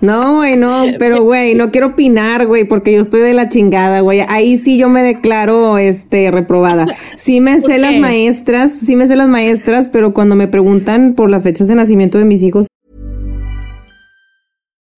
No, güey, no, pero güey, no quiero opinar, güey, porque yo estoy de la chingada, güey. Ahí sí yo me declaro, este, reprobada. Sí me sé las maestras, sí me sé las maestras, pero cuando me preguntan por las fechas de nacimiento de mis hijos,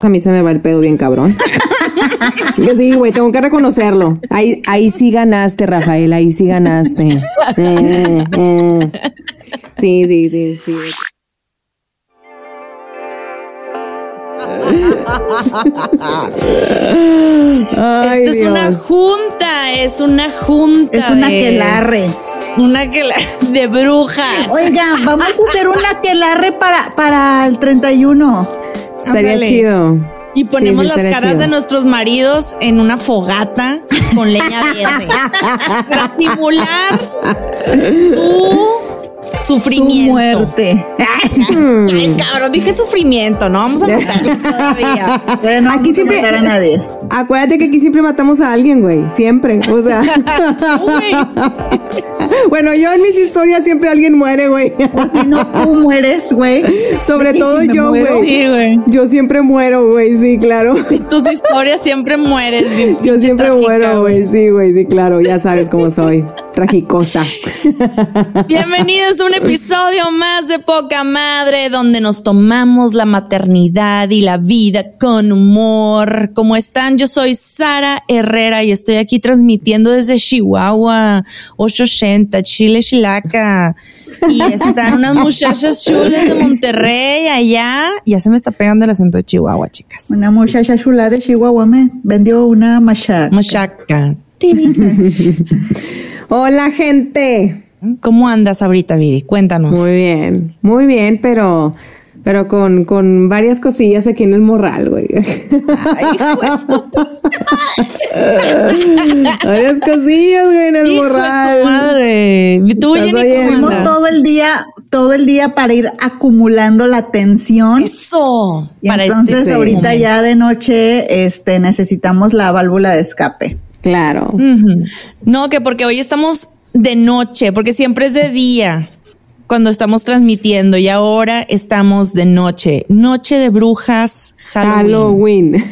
A mí se me va el pedo bien cabrón. Que sí, güey, tengo que reconocerlo. Ahí, ahí sí ganaste, Rafael, ahí sí ganaste. Eh, eh. Sí, sí, sí, sí. Ay, Esta es una junta, es una junta. Es una de- aquelarre. Una que de brujas. Oigan, vamos a hacer un aquelarre para, para el 31. Ándale. chido. Y ponemos Sí, sí, las caras chido. de nuestros maridos en una fogata con leña verde. para simular su Su sufrimiento. muerte. Ay, cabrón, dije sufrimiento, no vamos a matarlos todavía. Eh, no Aquí vamos a siempre- matar a nadie. Acuérdate que aquí siempre matamos a alguien, güey. Siempre. O sea. bueno, yo en mis historias siempre alguien muere, güey. O si no, tú mueres, güey. Sobre ¿Y todo si yo, güey. Sí. Yo siempre muero, güey. Sí, claro. Tus historias siempre mueres. bien Yo siempre trágica, muero, güey. Sí, güey. Sí, claro. Ya sabes cómo soy. Tragicosa. Bienvenidos a un episodio más de Poca Madre, donde nos tomamos la maternidad y la vida con humor. ¿Cómo están? Yo soy Sara Herrera y estoy aquí transmitiendo desde Chihuahua, 880, Chile, Chilaca. Y están unas muchachas chulas de Monterrey allá. Ya se me está pegando el acento de Chihuahua, chicas. Una muchacha chula de Chihuahua me vendió una machaca. Machaca. Hola, gente. ¿Cómo andas ahorita, Viri? Cuéntanos. Muy bien. Muy bien, pero. Pero con, con varias cosillas aquí en el morral, güey. varias cosillas, güey, en el Hijo de su morral. madre. Tú, todo el día, todo el día para ir acumulando la tensión. Eso. Y para entonces este ahorita momento. ya de noche, este, necesitamos la válvula de escape. Claro. No, que porque hoy estamos de noche, porque siempre es de día cuando estamos transmitiendo y ahora estamos de noche. Noche de brujas, Halloween. Halloween.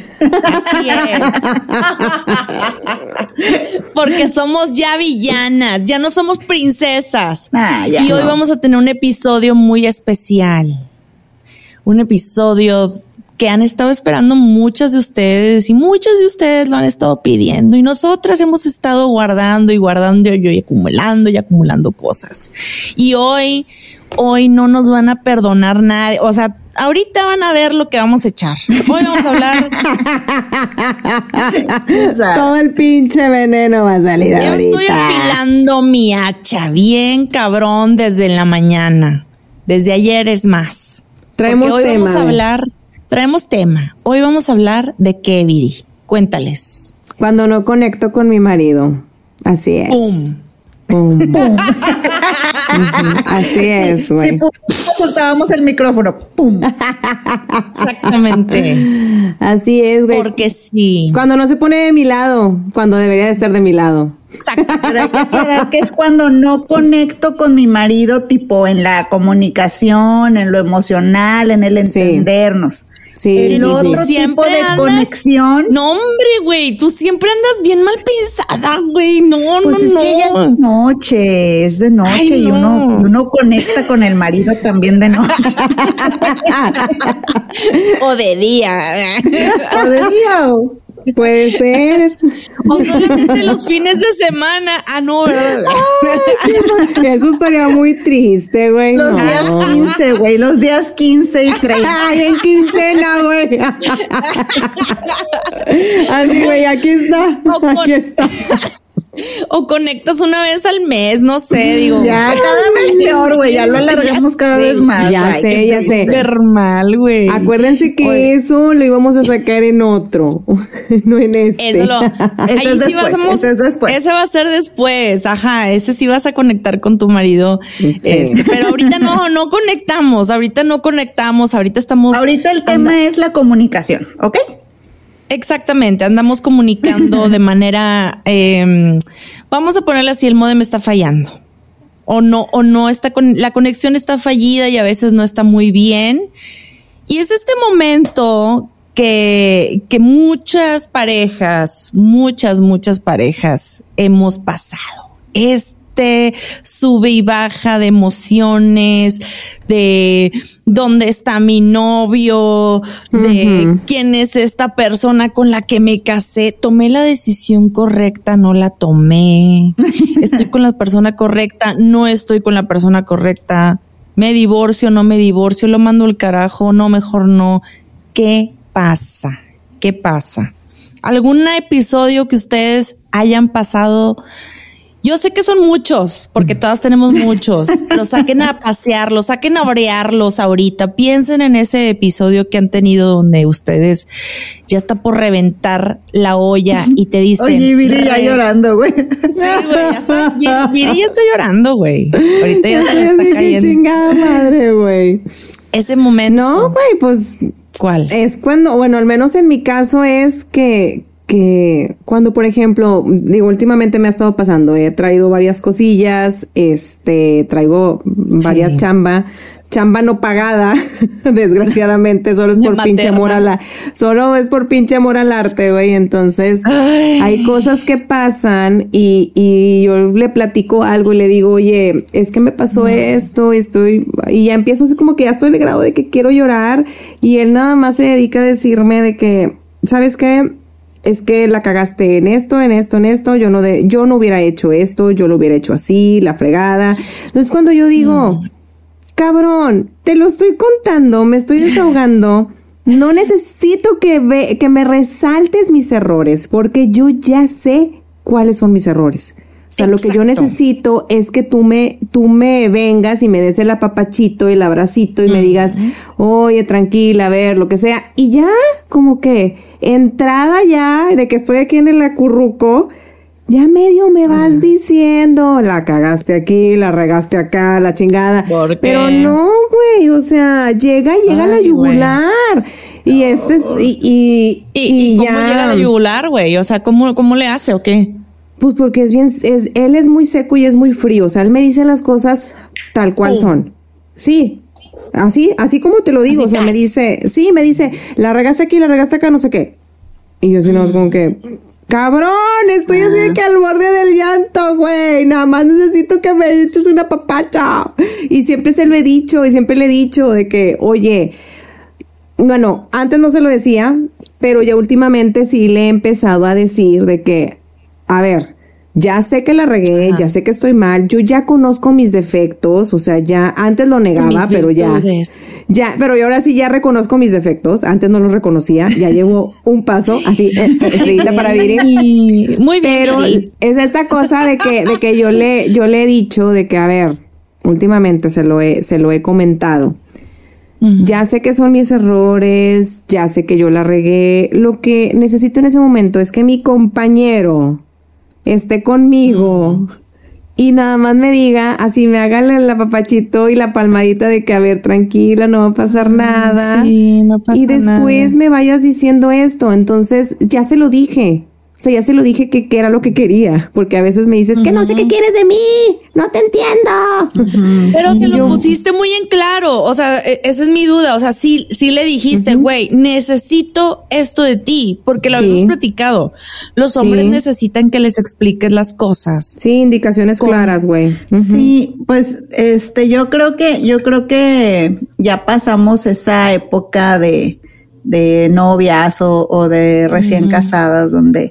Así es. Porque somos ya villanas, ya no somos princesas. Ah, y hoy no. vamos a tener un episodio muy especial. Un episodio que han estado esperando muchas de ustedes y muchas de ustedes lo han estado pidiendo y nosotras hemos estado guardando y guardando y acumulando y acumulando cosas. Y hoy, hoy no nos van a perdonar nadie. O sea, ahorita van a ver lo que vamos a echar. Hoy vamos a hablar Todo el pinche veneno va a salir Yo estoy ahorita. afilando mi hacha bien cabrón desde la mañana. Desde ayer es más. Traemos hoy tema. vamos a hablar, traemos tema. Hoy vamos a hablar de qué, Viri. Cuéntales. Cuando no conecto con mi marido. Así es. ¡Pum! Pum. Ujú, Así es, Sí, güey. pum, soltábamos el micrófono. ¡Pum! Exactamente. Así es, güey. Porque sí. Cuando no se pone de mi lado, cuando debería de estar de mi lado. Pero hay que es cuando no conecto con mi marido, tipo en la comunicación, en lo emocional, en el Sí. entendernos. Sí, sí, sí. otro tipo de andas- conexión. No, hombre, güey, tú siempre andas bien mal pensada, güey. No, Pues no, es no. que ya es noche, es de noche Ay, y no. uno, uno conecta con el marido también de noche. O de día. o de día. Puede ser. o solamente los fines de semana. Ah, no, ¿verdad? Eso estaría muy triste, güey. Los no. días 15, güey, los días 15 y 30. Ay, en quincena, güey. Así, güey, aquí está. Aquí está. O conectas una vez al mes, no sé, digo. Ya cada vez peor, güey, ya lo alargamos cada vez más. Ya sé, ya sé. mal, güey. Acuérdense que eso lo íbamos a sacar en otro, no en este. Eso lo. Ahí es sí después, vamos- es después. Ese va a ser después. Ajá. Ese sí vas a conectar con tu marido. Este, pero ahorita no, no conectamos. Ahorita no conectamos. Ahorita estamos. Ahorita el tema es la comunicación, ¿ok? Exactamente, andamos comunicando de manera, em, vamos a ponerle así, el modem está fallando. O no, o no está con, la conexión está fallida y a veces no está muy bien. Y es este momento que, que muchas parejas, muchas, muchas parejas hemos pasado. Este sube y baja de emociones, de dónde está mi novio, de quién es esta persona con la que me casé. Tomé la decisión correcta, no la tomé. Estoy con la persona correcta, no estoy con la persona correcta. Me divorcio, no me divorcio, lo mando al carajo, no, mejor no. ¿Qué pasa? ¿Qué pasa? ¿Algún episodio que ustedes hayan pasado? Yo sé que son muchos, porque todas tenemos muchos. Los saquen a pasearlos, saquen a orearlos ahorita. Piensen en ese episodio que han tenido donde ustedes ya está por reventar la olla y te dicen. Oye, Viri ya "Re- llorando, güey. Sí, güey, ya está. Viri ya está llorando, güey. Ahorita ya se está cayendo. chingada madre, güey. Ese momento. No, güey, pues ¿Cuál? es cuando, bueno, al menos en mi caso es que, que cuando, por ejemplo, digo, últimamente me ha estado pasando, he traído varias cosillas, este, traigo varias Sí. chamba, chamba no pagada, desgraciadamente, solo es por pinche amor a la, solo es por pinche amor al arte, güey, entonces hay cosas que pasan y, y yo le platico algo y le digo, oye, es que me pasó esto, estoy, y ya empiezo así como que ya estoy en el grado de que quiero llorar y él nada más se dedica a decirme de que, ¿sabes qué? Es que la cagaste en esto, en esto, en esto, yo no de, yo no hubiera hecho esto, yo lo hubiera hecho así, la fregada. Entonces cuando yo digo, cabrón, te lo estoy contando, me estoy desahogando. No necesito que, ve- que me resaltes mis errores, porque yo ya sé cuáles son mis errores. O sea, lo que yo necesito es que tú me, tú me vengas y me des el apapachito, el abracito y me digas, oye, tranquila, a ver, lo que sea. Y ya, como que entrada ya de que estoy aquí en el acurruco, ya medio me vas diciendo, la cagaste aquí, la regaste acá, la chingada. ¿Por qué? Pero no, güey, o sea, llega, llega la Ay, yugular. Y este, es- y, y, ¿Y, y y cómo ya. llega a yugular, güey? O sea, ¿cómo, ¿cómo le hace o qué? Pues porque es bien, es, él es muy seco y es muy frío. O sea, él me dice las cosas tal cual son. Sí. Así, así como te lo digo. Así o sea, me dice, sí, me dice, la regaste aquí, la regaste acá, no sé qué. Y yo sí, no, es como que, cabrón, estoy así de que al borde del llanto, güey. Nada más necesito que me eches una papacha. Y siempre se lo he dicho, y siempre le he dicho de que, oye, bueno, antes no se lo decía, pero ya últimamente sí le he empezado a decir de que, a ver, ya sé que la regué, ya sé que estoy mal, yo ya conozco mis defectos, o sea, ya antes lo negaba, Mis pero ya, virtudes. ya, pero yo ahora sí ya reconozco mis defectos, antes no los reconocía, ya llevo un paso, así, eh, estrellita para Viri. Muy bien. Pero Viri. es esta cosa de que, de que yo le, yo le he dicho de que, a ver, últimamente se lo he, se lo he comentado. Ya sé que son mis errores, ya sé que yo la regué. Lo que necesito en ese momento es que mi compañero esté conmigo y nada más me diga, así me haga el apapachito y la palmadita de que, a ver, tranquila, no va a pasar nada. Sí, no pasa y después nada. me vayas diciendo esto. Entonces, ya se lo dije. O sea, ya se lo dije que, que era lo que quería. Porque a veces me dices, que no sé qué quieres de mí. No te entiendo. Pero se lo pusiste muy en claro. O sea, e- esa es mi duda. O sea, sí, sí le dijiste, güey, necesito esto de ti, porque lo Sí. habíamos platicado. Los hombres Sí. necesitan que les expliques las cosas. Sí, indicaciones claras, güey. Sí, pues este, yo creo que, yo creo que ya pasamos esa época de, de novias o, o de recién casadas donde,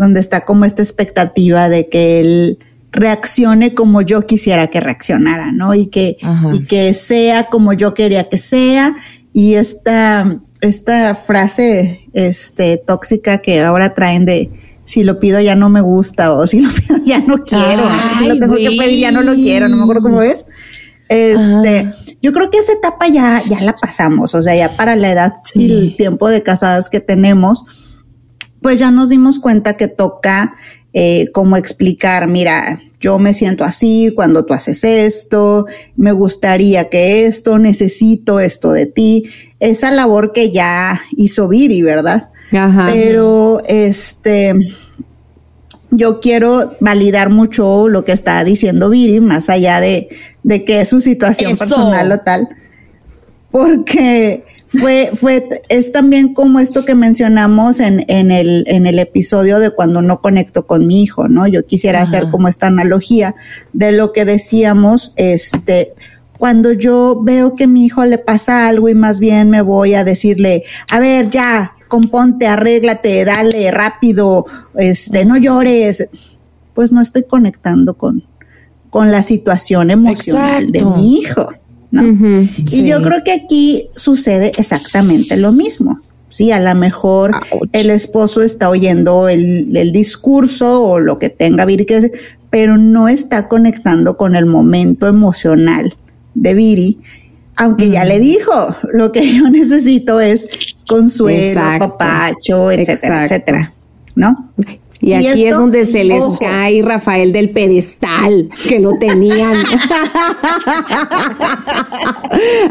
donde está como esta expectativa de que él reaccione como yo quisiera que reaccionara, ¿no? Y que, Ajá. y que sea como yo quería que sea. Y esta, esta frase, este, tóxica que ahora traen de, si lo pido ya no me gusta o si lo pido ya no quiero, si lo tengo que pedir ya no lo quiero, no me acuerdo cómo es. Este, yo creo que esa etapa ya, ya la pasamos, o sea, ya para la edad y el tiempo de casadas que tenemos, pues ya nos dimos cuenta que toca eh, como explicar, mira, yo me siento así cuando tú haces esto, me gustaría que esto, necesito esto de ti, esa labor que ya hizo Viri, ¿verdad? Ajá. Pero este, yo quiero validar mucho lo que está diciendo Viri, más allá de, de que es su situación Eso. personal o tal, porque fue, fue, es también como esto que mencionamos en, en, el, en el episodio de cuando no conecto con mi hijo, ¿no? Yo quisiera hacer como esta analogía de lo que decíamos, este, cuando yo veo que a mi hijo le pasa algo y más bien me voy a decirle, a ver, ya, componte, arréglate, dale, rápido, este, no llores, pues no estoy conectando con, con la situación emocional Exacto. de mi hijo, ¿no? Y yo creo que aquí sucede exactamente lo mismo. Sí, a lo mejor Ouch. el esposo está oyendo el, el discurso o lo que tenga Viri que decir, pero no está conectando con el momento emocional de Viri, aunque ya le dijo, lo que yo necesito es consuelo, Exacto. papacho, etcétera, Exacto. etcétera, ¿no? Y aquí es donde se les ojo, cae Rafael del pedestal, que lo tenían.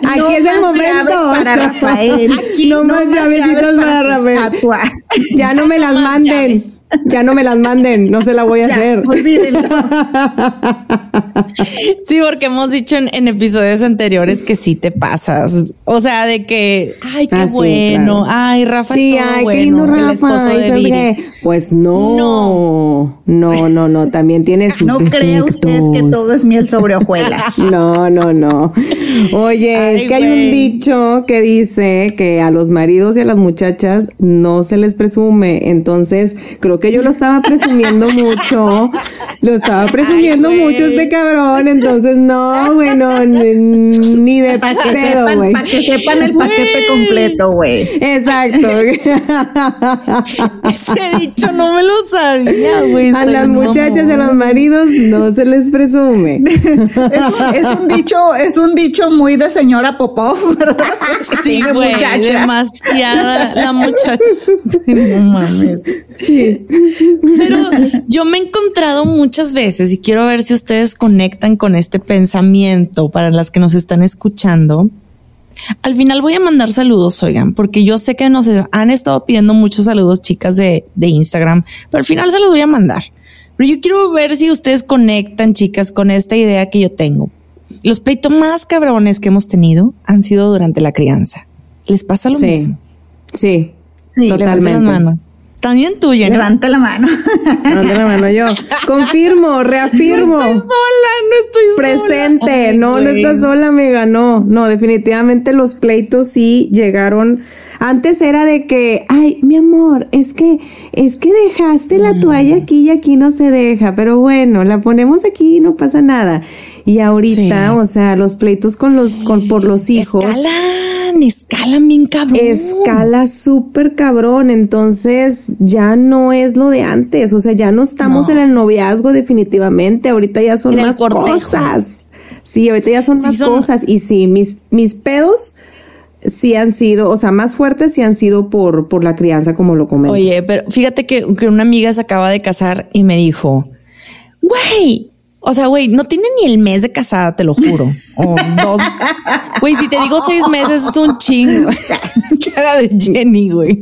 aquí no es el momento. para Rafael. no, más más llavecitas para, Rafael. Ya no me las manden. llaves. Ya no me las manden. No se la voy a Ya, hacer. olvídenlo. Sí, porque hemos dicho en, en episodios anteriores que sí te pasas. O sea, de que, ay, qué Ah, sí, bueno. claro. Ay, Rafa. Sí, todo ay, bueno, qué lindo Rafa. de y Viri. Fedre. Pues no. No, no, no. También tiene sus No cree usted que todo es miel sobre hojuelas. No, no, no. Oye, Ay, es que hay un dicho que dice que a los maridos y a las muchachas no se les presume. Entonces, creo que yo lo estaba presumiendo mucho. Lo estaba presumiendo güey. mucho este cabrón. Entonces, no, bueno, ni, de Para que, sepan, pa' que sepan el paquete completo, güey. Exacto. Ese dicho no me lo sabía, güey. A las un muchachas y a los maridos no se les presume. Es un, es un dicho, es un dicho muy de señora Popov, ¿verdad? Sí, güey, demasiada la muchacha. Sí, no mames. Pero yo me he encontrado muchas veces y quiero ver si ustedes conectan con este pensamiento para las que nos están escuchando. Al final voy a mandar saludos, oigan, porque yo sé que nos han estado pidiendo muchos saludos, chicas de, de Instagram, pero al final se los voy a mandar. Pero yo quiero ver si ustedes conectan, chicas, con esta idea que yo tengo. Los pleitos más cabrones que hemos tenido han sido durante la crianza. ¿Les pasa lo Sí. mismo? Sí, Sí, totalmente. También tuyo, ¿no? Levanta la mano. Levanta la mano yo. Confirmo, reafirmo. No estoy sola, no estoy sola. Presente, Ay, no, no estás sola, me ganó. No, definitivamente los pleitos sí llegaron. Antes era de que, ay, mi amor, es que, es que dejaste la Mm. toalla aquí y aquí no se deja, pero bueno, la ponemos aquí y no pasa nada. Y ahorita, Sí. o sea, los pleitos con los, con, por los hijos. Escalan, escalan bien cabrón. Escala súper cabrón, entonces ya no es lo de antes, o sea, ya no estamos No. en el noviazgo definitivamente, ahorita ya son En más cosas. Sí, ahorita ya son Sí, más son- cosas y sí, mis, mis pedos sí han sido, o sea, más fuertes sí han sido por, por la crianza, como lo comentas. Oye, pero fíjate que, que una amiga se acaba de casar y me dijo, güey, O sea, güey, no tiene ni el mes de casada, te lo juro. O dos. Güey, si te digo seis meses es un chingo. cara de Jenny, güey.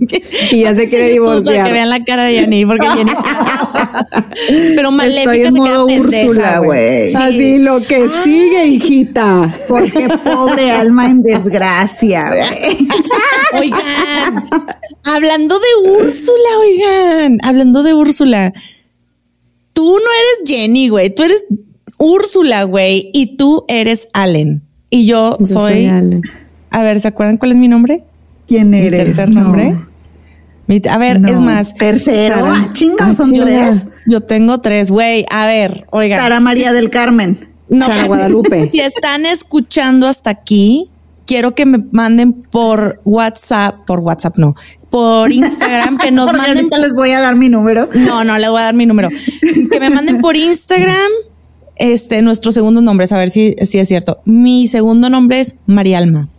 Y ya se quiere Sí, divorciar. Que vean la cara de Jenny, porque Jenny. Pero maléfica Estoy en se modo Úrsula, güey. Así lo que sigue, hijita. Porque pobre alma en desgracia, güey. Oigan, hablando de Úrsula, oigan, hablando de Úrsula, tú no eres Jenny, güey, tú eres Úrsula, güey, y tú eres Allen. Y yo, Yo soy, soy Allen. A ver, ¿se acuerdan cuál es mi nombre? ¿Quién Mi eres? tercer No. nombre. Mi- a ver, No. es más. Tercero. Sara- Ah, chinga, son yo, tres. yo tengo tres, güey. A ver, oigan. Sara María del Carmen. Sara Guadalupe. Si están escuchando hasta aquí, quiero que me manden por WhatsApp, por WhatsApp no, por Instagram, que nos manden. ahorita les voy a dar mi número. No, no, les voy a dar mi número. Que me manden por Instagram este, nuestros segundos nombres, a ver si, si es cierto. Mi segundo nombre es Marialma.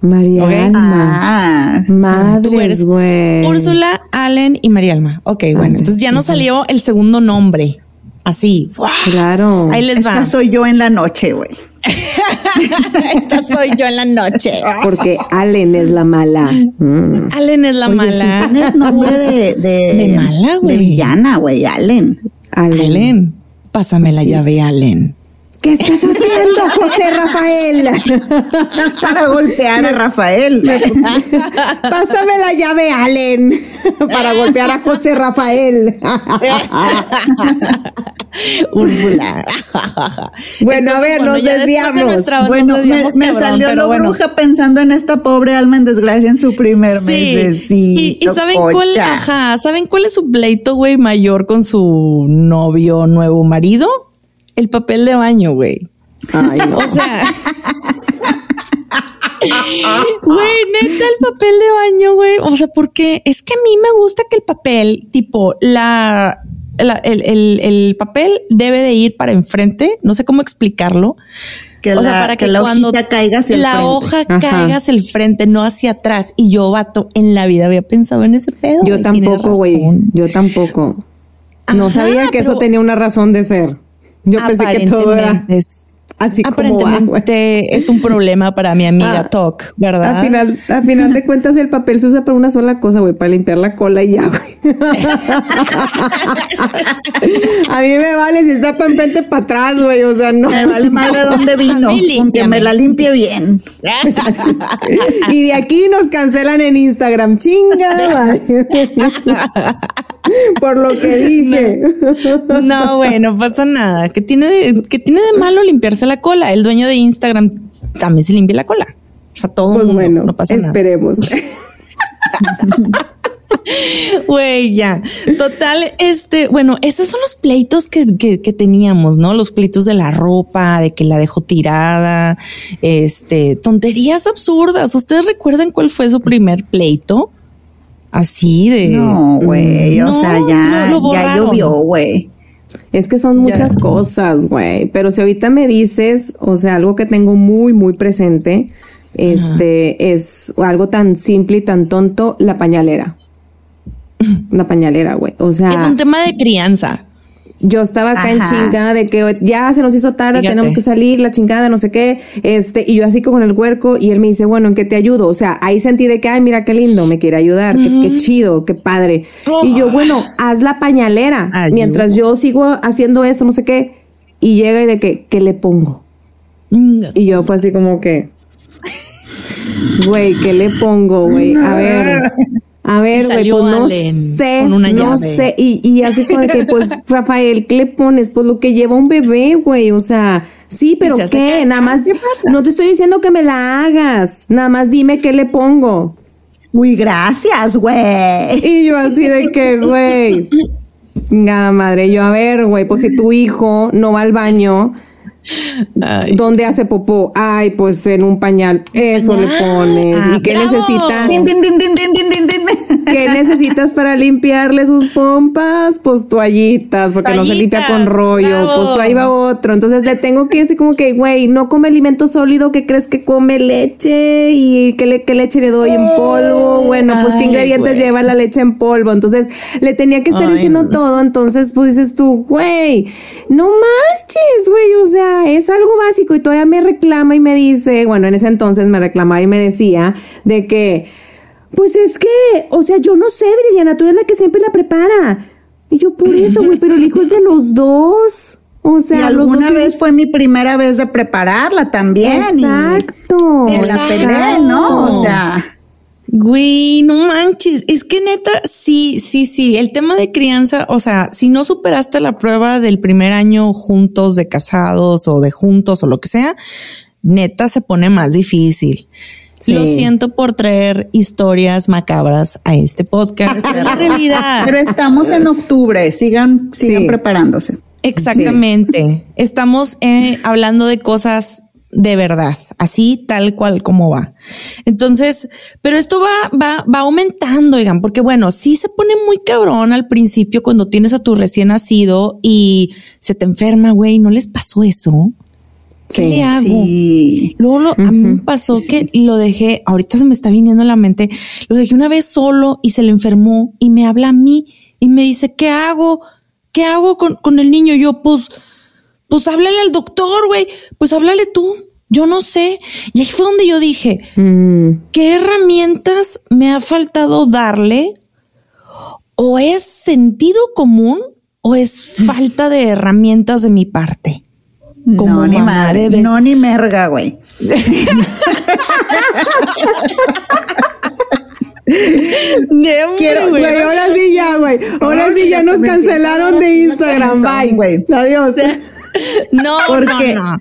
María Ok. Alma. Ah, Madres, güey. Úrsula, Allen y Marialma. Ok, bueno, entonces ya nos salió el segundo nombre. Así. ¡fua! Claro. Ahí les va. esta soy yo en la noche, güey. Esta soy yo en la noche. Porque Allen es la mala. Mm. Allen es la Oye, mala. sí tienes nombre de, de, De mala, güey. De villana, güey, Allen. Allen. Allen, pásame la llave, Allen. ¿Qué estás haciendo, José Rafael? Para golpear a Rafael. Pásame la llave, Allen, para golpear a José Rafael. Úrsula. Bueno, a ver, nos de desviamos. nos Bueno, me, desviamos, me cabrón, salió bueno. bruja pensando en esta pobre alma en desgracia en su primer Sí. mesecito. Y, y saben cuál, ajá, ¿saben cuál es su pleito, güey, mayor con su novio, nuevo marido? El papel de baño, güey. Ay, no. O sea. Güey, neta, el papel de baño, güey. O sea, porque es que a mí me gusta que el papel, tipo, la, la- el, el- el papel debe de ir para enfrente. No sé cómo explicarlo. Que o sea, la- para que que, la cuando hojita caiga hacia el la hoja Ajá. caiga hacia el frente, no hacia atrás. Y yo, vato, en la vida había pensado en ese pedo. Yo tampoco, güey. Yo tampoco. No sabía que eso tenía una razón de ser. Yo pensé que todo era Aparentemente es- así como va, güey. Aparentemente es un problema para mi amiga Ah, Talk, ¿verdad? Al final, al final de cuentas, el papel se usa para una sola cosa, güey, para limpiar la cola y ya, güey. A mí me vale si está para enfrente, para atrás, güey. O sea, no. Me vale madre dónde vino. A que me la limpie bien. Y de aquí nos cancelan en Instagram. Chinga, güey. Por lo que dije. No, no pasa nada. ¿Qué tiene de, qué tiene de malo limpiarse la cola? El dueño de Instagram también se limpia la cola. O sea, todo Pues mundo, bueno, no pasa nada. esperemos. Güey, ya. Total, este, bueno, esos son los pleitos que, que, que teníamos, ¿no? Los pleitos de la ropa, de que la dejó tirada, este, tonterías absurdas. ¿Ustedes recuerdan cuál fue su primer pleito? Así de. No, güey. O sea, ya, ya llovió, güey. Es que son muchas cosas, güey. Pero si ahorita me dices, o sea, algo que tengo muy, muy presente, este, es algo tan simple y tan tonto, la pañalera. La pañalera, güey. O sea, Es un tema de crianza. Yo estaba acá en chingada de que ya se nos hizo tarde, Fíjate. tenemos que salir, la chingada, no sé qué. Este, y yo así con el huerco, y él me dice, bueno, ¿en qué te ayudo? O sea, ahí sentí de que, ay, mira qué lindo, me quiere ayudar, qué, qué chido, qué padre. Y yo, bueno, haz la pañalera. Mientras yo sigo haciendo esto, no sé qué. Y llega y de que, ¿qué le pongo? Y yo fue así como que, güey, ¿qué le pongo, güey? A ver, a ver, güey, pues no Allen sé, no llave. sé. Y, y así como de que, pues, Rafael, ¿qué le pones? Pues lo que lleva un bebé, güey, o sea, sí, pero ¿qué? Nada más, ¿Qué pasa? no te estoy diciendo que me la hagas, nada más dime qué le pongo. Uy, gracias, güey. Y yo así de que, güey, nada madre, yo, a ver, güey, pues si tu hijo no va al baño, Ay. ¿Dónde hace popó? Ay, pues en un pañal. Eso le pones. ¿Y qué bravo. necesita? Din, din, din, necesitas para limpiarle sus pompas? Pues toallitas, porque no se limpia con rollo. Pues ahí va otro. Entonces le tengo que decir como que, güey, no come alimento sólido, que crees que come leche y que, le, leche le doy en polvo. Bueno, pues qué ingredientes lleva la leche en polvo. Entonces le tenía que estar diciendo todo. Entonces, pues dices tú, güey, no manches, güey. O sea, es algo básico y todavía me reclama y me dice, bueno, en ese entonces me reclamaba y me decía de que, pues es que, o sea, yo no sé, Viridiana, tú eres la que siempre la prepara. Y yo, por eso, güey, pero el hijo es de los dos. O sea, alguna vez fue mi primera vez de prepararla también. Exacto. Y la pelea, ¿no? O sea. Güey, no manches. Es que neta, sí, sí, sí. El tema de crianza, o sea, si no superaste la prueba del primer año juntos, de casados o de juntos o lo que sea, neta se pone más difícil. Lo siento por traer historias macabras a este podcast, pero la realidad. Pero estamos en octubre, sigan, sigan preparándose. Exactamente. Estamos eh, hablando de cosas de verdad, así tal cual como va. Entonces, pero esto va, va, va aumentando, oigan, porque bueno, sí se pone muy cabrón al principio cuando tienes a tu recién nacido y se te enferma, güey, ¿no les pasó eso? ¿Qué le hago? Luego a mí me pasó que lo dejé, ahorita se me está viniendo a la mente, lo dejé una vez solo y se le enfermó y me habla a mí y me dice, ¿qué hago? ¿Qué hago con, con el niño? Yo, pues, pues háblale al doctor, güey, pues háblale tú. Yo no sé. Y ahí fue donde yo dije, mm. ¿qué herramientas me ha faltado darle? ¿O es sentido común o es falta de herramientas de mi parte? Como no, ni madre, no ni merga, güey. Quiero, güey, ahora sí ya, güey. Ahora sí ya nos cancelaron de Instagram. Bye, güey. Adiós. No, porque, no,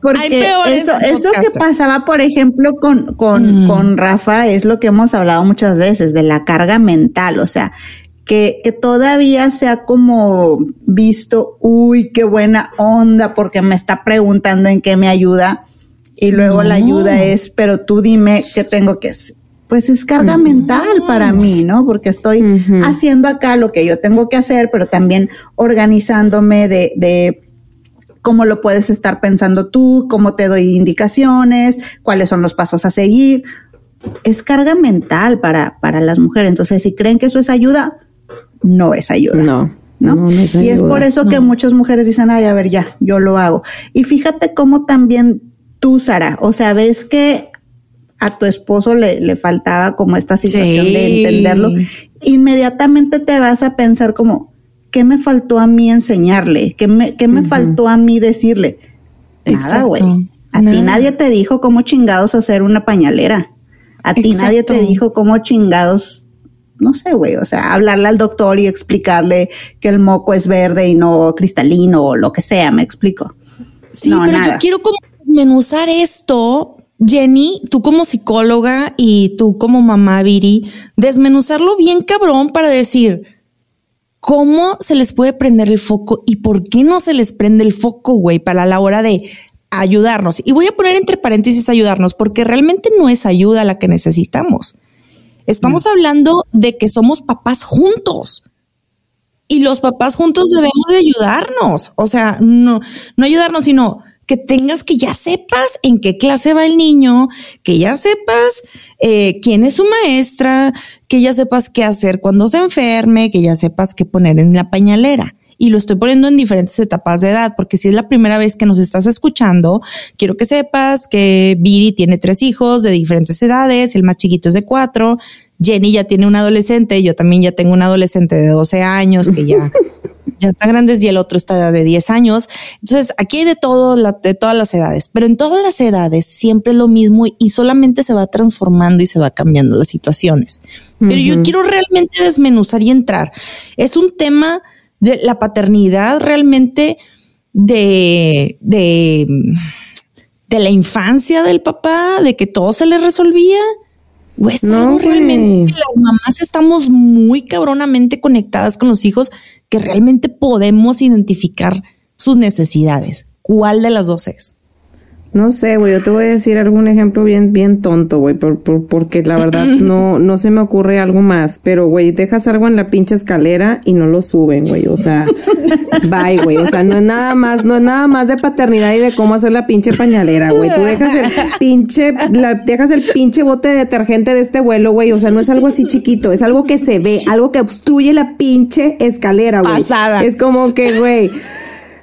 Porque eso, eso que pasaba, por ejemplo, con, con, mm. con Rafa, es lo que hemos hablado muchas veces, de la carga mental. O sea, que, que todavía sea como visto, uy, qué buena onda, porque me está preguntando en qué me ayuda. Y luego la ayuda es, pero tú dime qué tengo que hacer. Pues es carga mental para mí, ¿no? Porque estoy haciendo acá lo que yo tengo que hacer, pero también organizándome de, de cómo lo puedes estar pensando tú, cómo te doy indicaciones, cuáles son los pasos a seguir. Es carga mental para, para las mujeres. Entonces, si creen que eso es ayuda, no es ayuda. No. ¿no? y es por eso que muchas mujeres dicen, ay, a ver, ya, yo lo hago. Y fíjate cómo también tú, Sara, o sea, ves que a tu esposo le, le faltaba como esta situación de entenderlo, inmediatamente te vas a pensar como, ¿qué me faltó a mí enseñarle? ¿Qué me, qué me faltó a mí decirle? Nada, güey. A ti nadie te dijo cómo chingados hacer una pañalera. A ti nadie te dijo cómo chingados no sé, güey, o sea, hablarle al doctor y explicarle que el moco es verde y no cristalino o lo que sea, me explico. Sí, pero yo quiero como desmenuzar esto, Jenny, tú como psicóloga y tú como mamá Viri, desmenuzarlo bien cabrón para decir cómo se les puede prender el foco y por qué no se les prende el foco, güey, para la hora de ayudarnos. Y voy a poner entre paréntesis ayudarnos porque realmente no es ayuda la que necesitamos. Estamos hablando de que somos papás juntos. Y los papás juntos debemos de ayudarnos. O sea, no, no ayudarnos, sino que tengas que ya sepas en qué clase va el niño, que ya sepas eh, quién es su maestra, que ya sepas qué hacer cuando se enferme, que ya sepas qué poner en la pañalera y lo estoy poniendo en diferentes etapas de edad, porque si es la primera vez que nos estás escuchando, quiero que sepas que Viri tiene tres hijos de diferentes edades, el más chiquito es de cuatro, Jenny ya tiene un adolescente, yo también ya tengo un adolescente de 12 años que ya, ya está grandes y el otro está de 10 años. Entonces, aquí hay de todo, de todas las edades, pero en todas las edades siempre es lo mismo y solamente se va transformando y se va cambiando las situaciones. Pero yo quiero realmente desmenuzar y entrar. Es un tema de la paternidad realmente de, de, de la infancia del papá, de que todo se le resolvía. Pues no, realmente las mamás estamos muy cabronamente conectadas con los hijos que realmente podemos identificar sus necesidades. ¿Cuál de las dos es? No sé, güey, yo te voy a decir algún ejemplo bien, bien tonto, güey, por, por, porque la verdad no, no se me ocurre algo más. Pero, güey, dejas algo en la pinche escalera y no lo suben, güey. O sea, bye, güey. O sea, no es nada más, no es nada más de paternidad y de cómo hacer la pinche pañalera, güey. Tú dejas el pinche, la, dejas el pinche bote de detergente de este vuelo, güey. O sea, no es algo así chiquito, es algo que se ve, algo que obstruye la pinche escalera, güey. Pasada. Es como que, güey.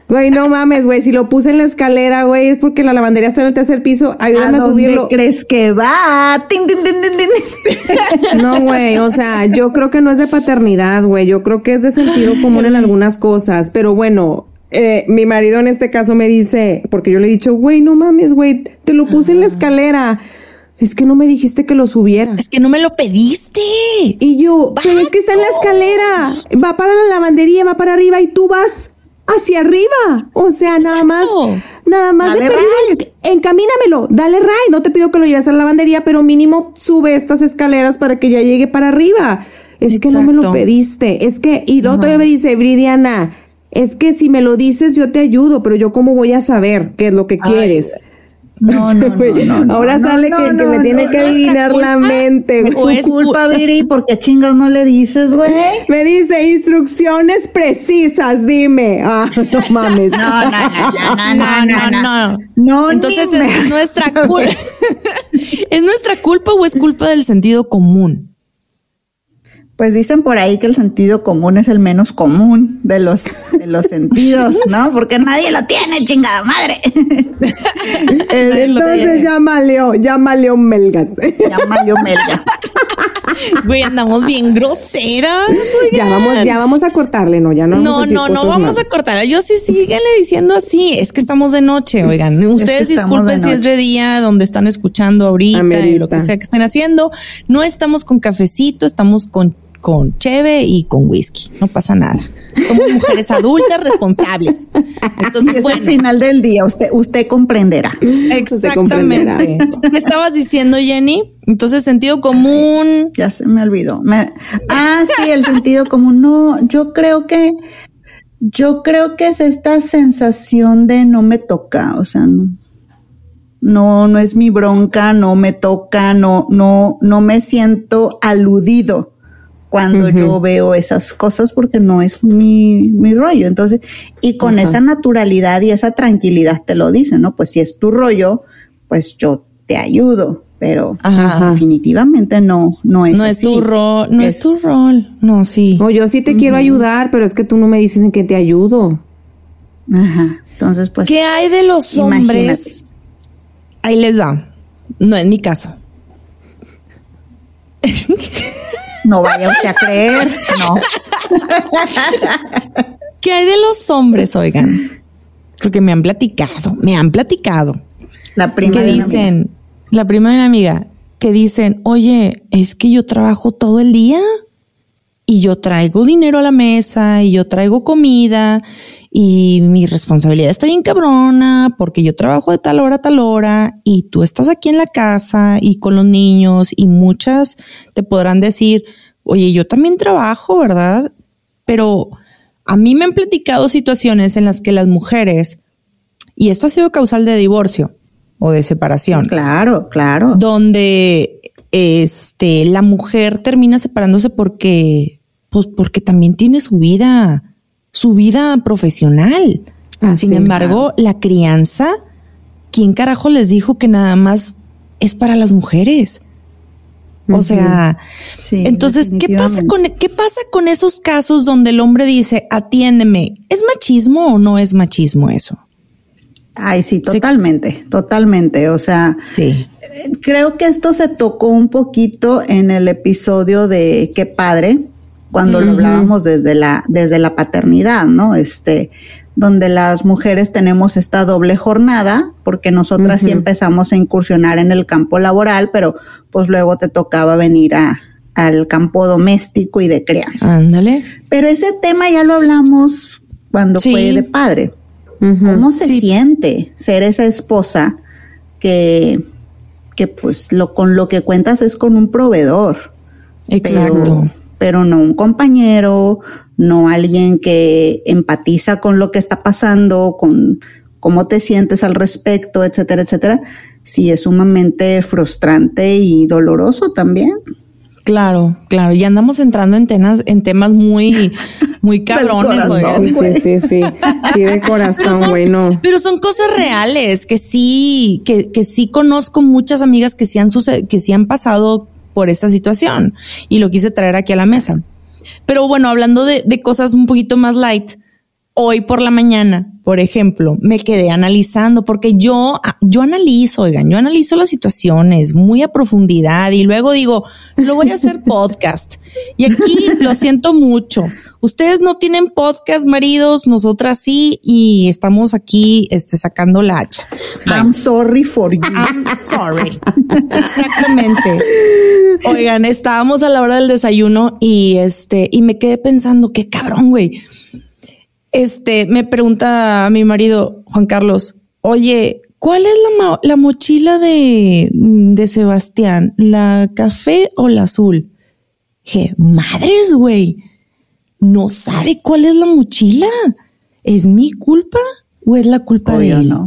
Güey, no mames, güey. Si lo puse en la escalera, güey, es porque la lavandería está en el tercer piso. Ayúdame a, ¿A subirlo. crees que va? Tin, tin, tin, tin, tin. No, güey, o sea, yo creo que no es de paternidad, güey. Yo creo que es de sentido común en algunas cosas. Pero bueno, eh, mi marido en este caso me dice, porque yo le he dicho, güey, no mames, güey, te lo puse en la escalera. Es que no me dijiste que lo subiera. Es que no me lo pediste. Y yo, pero es que está en la escalera. Va para la lavandería, va para arriba y tú vas hacia arriba. O sea, nada más, nada más Dale de perdido, encamínamelo, dale ride. No te pido que lo lleves a la lavandería, pero mínimo sube estas escaleras para que ya llegue para arriba. Es que no me lo pediste. Es que, y luego todavía me dice, Bridiana, es que si me lo dices yo te ayudo, pero yo cómo voy a saber qué es lo que quieres. No, no, no, Ahora sale que, me tiene que adivinar la mente. O es culpa, cu- Viri, porque chingados no le dices, güey. Me dice instrucciones precisas, dime. Ah, no mames. No, no, no, no, no, no, no. no. No, Entonces es nuestra culpa. ¿Es nuestra culpa o es culpa del sentido común? Pues dicen por ahí que el sentido común es el menos común de los, de los sentidos, ¿no? Porque nadie lo tiene, chingada madre. Entonces llámale, llámale un melgas. Llámale Melga. Güey, andamos bien groseras. ya vamos, ya vamos a cortarle, no, ya no vamos a No, no, no vamos más. a cortar. Yo sí síguenle diciendo así. Es que estamos de noche, oigan. Ustedes de disculpen si es de día donde están escuchando ahorita y lo que sea que estén haciendo. No estamos con cafecito, estamos con, con cheve y con whisky. No pasa nada. Somos mujeres adultas responsables. Entonces, Es bueno. el final del día, usted, usted comprenderá. Exactamente. ¿Qué estabas diciendo, Jenny? Entonces, sentido común. Ya se me olvidó. Me- ah, sí, el sentido común. No, yo creo que, yo creo que es esta sensación de no me toca, o sea, no, no, no es mi bronca, no me toca, no, no, no me siento aludido cuando yo veo esas cosas porque no es mi, mi rollo. Entonces, y con esa naturalidad y esa tranquilidad te lo dicen, ¿no? Pues si es tu rollo, pues yo te ayudo, pero Ajá. definitivamente no, no es No es tu rol, no es, tu rol. No, sí. No, yo sí te quiero ayudar, pero es que tú no me dices en qué te ayudo. Ajá. Entonces, pues. ¿Qué hay de los Imagínate. hombres? Ahí les va. No es mi caso. No vaya usted a creer, no. ¿Qué hay de los hombres, oigan? Porque me han platicado, me han platicado. La prima que de una amiga. dicen, la prima de una amiga, que dicen, oye, es que yo trabajo todo el día y yo traigo dinero a la mesa y yo traigo comida y mi responsabilidad está bien cabrona porque yo trabajo de tal hora a tal hora y tú estás aquí en la casa y con los niños y muchas te podrán decir, oye, yo también trabajo, ¿verdad? Pero a mí me han platicado situaciones en las que las mujeres, y esto ha sido causal de divorcio o de separación, Claro, claro. donde este la mujer termina separándose porque pues porque también tiene su vida su vida profesional. Ah, Sin sí, embargo, la crianza, ¿quién carajo les dijo que nada más es para las mujeres? O sea, Sí, entonces, ¿qué pasa con definitivamente. qué pasa con esos casos donde el hombre dice, "Atiéndeme"? ¿Es machismo o no es machismo eso? Ay, sí, totalmente, totalmente. O sea, Sí. creo que esto se tocó un poquito en el episodio de Qué padre, cuando lo hablábamos desde la, desde la paternidad, ¿no? Este, donde las mujeres tenemos esta doble jornada, porque nosotras sí empezamos a incursionar en el campo laboral, pero pues luego te tocaba venir a, al campo doméstico y de crianza. Ándale. Pero ese tema ya lo hablamos cuando Sí. fue de padre. ¿Cómo se Sí. siente ser esa esposa que, que pues lo con lo que cuentas es con un proveedor? Exacto. Pero, pero no un compañero, no alguien que empatiza con lo que está pasando, con, cómo te sientes al respecto, etcétera, etcétera, sí es sumamente frustrante y doloroso también. Claro, claro. Y andamos entrando en temas, en temas muy, muy cabrones. sí, sí, sí, sí. Sí, de corazón, güey, no. Pero son cosas reales que sí, que, que sí conozco muchas amigas que sí han que sí han pasado por esta situación y lo quise traer aquí a la mesa. Pero bueno, hablando de, de cosas un poquito más light, hoy por la mañana, por ejemplo, me quedé analizando porque yo, ah, yo analizo, oigan, yo analizo las situaciones muy a profundidad y luego digo, lo voy a hacer podcast. Y aquí lo siento mucho. Ustedes no tienen podcast, maridos, nosotras sí, y estamos aquí este, sacando la hacha. I'm sorry for you. I'm sorry. Exactamente. Oigan, estábamos a la hora del desayuno y este, y me quedé pensando, qué cabrón, güey este, me pregunta a mi marido, Juan Carlos, oye, ¿cuál es la, la mochila de, de Sebastián? ¿La café o la azul? Dije, madres, güey, no sabe cuál es la mochila. ¿Es mi culpa o es la culpa de él? No,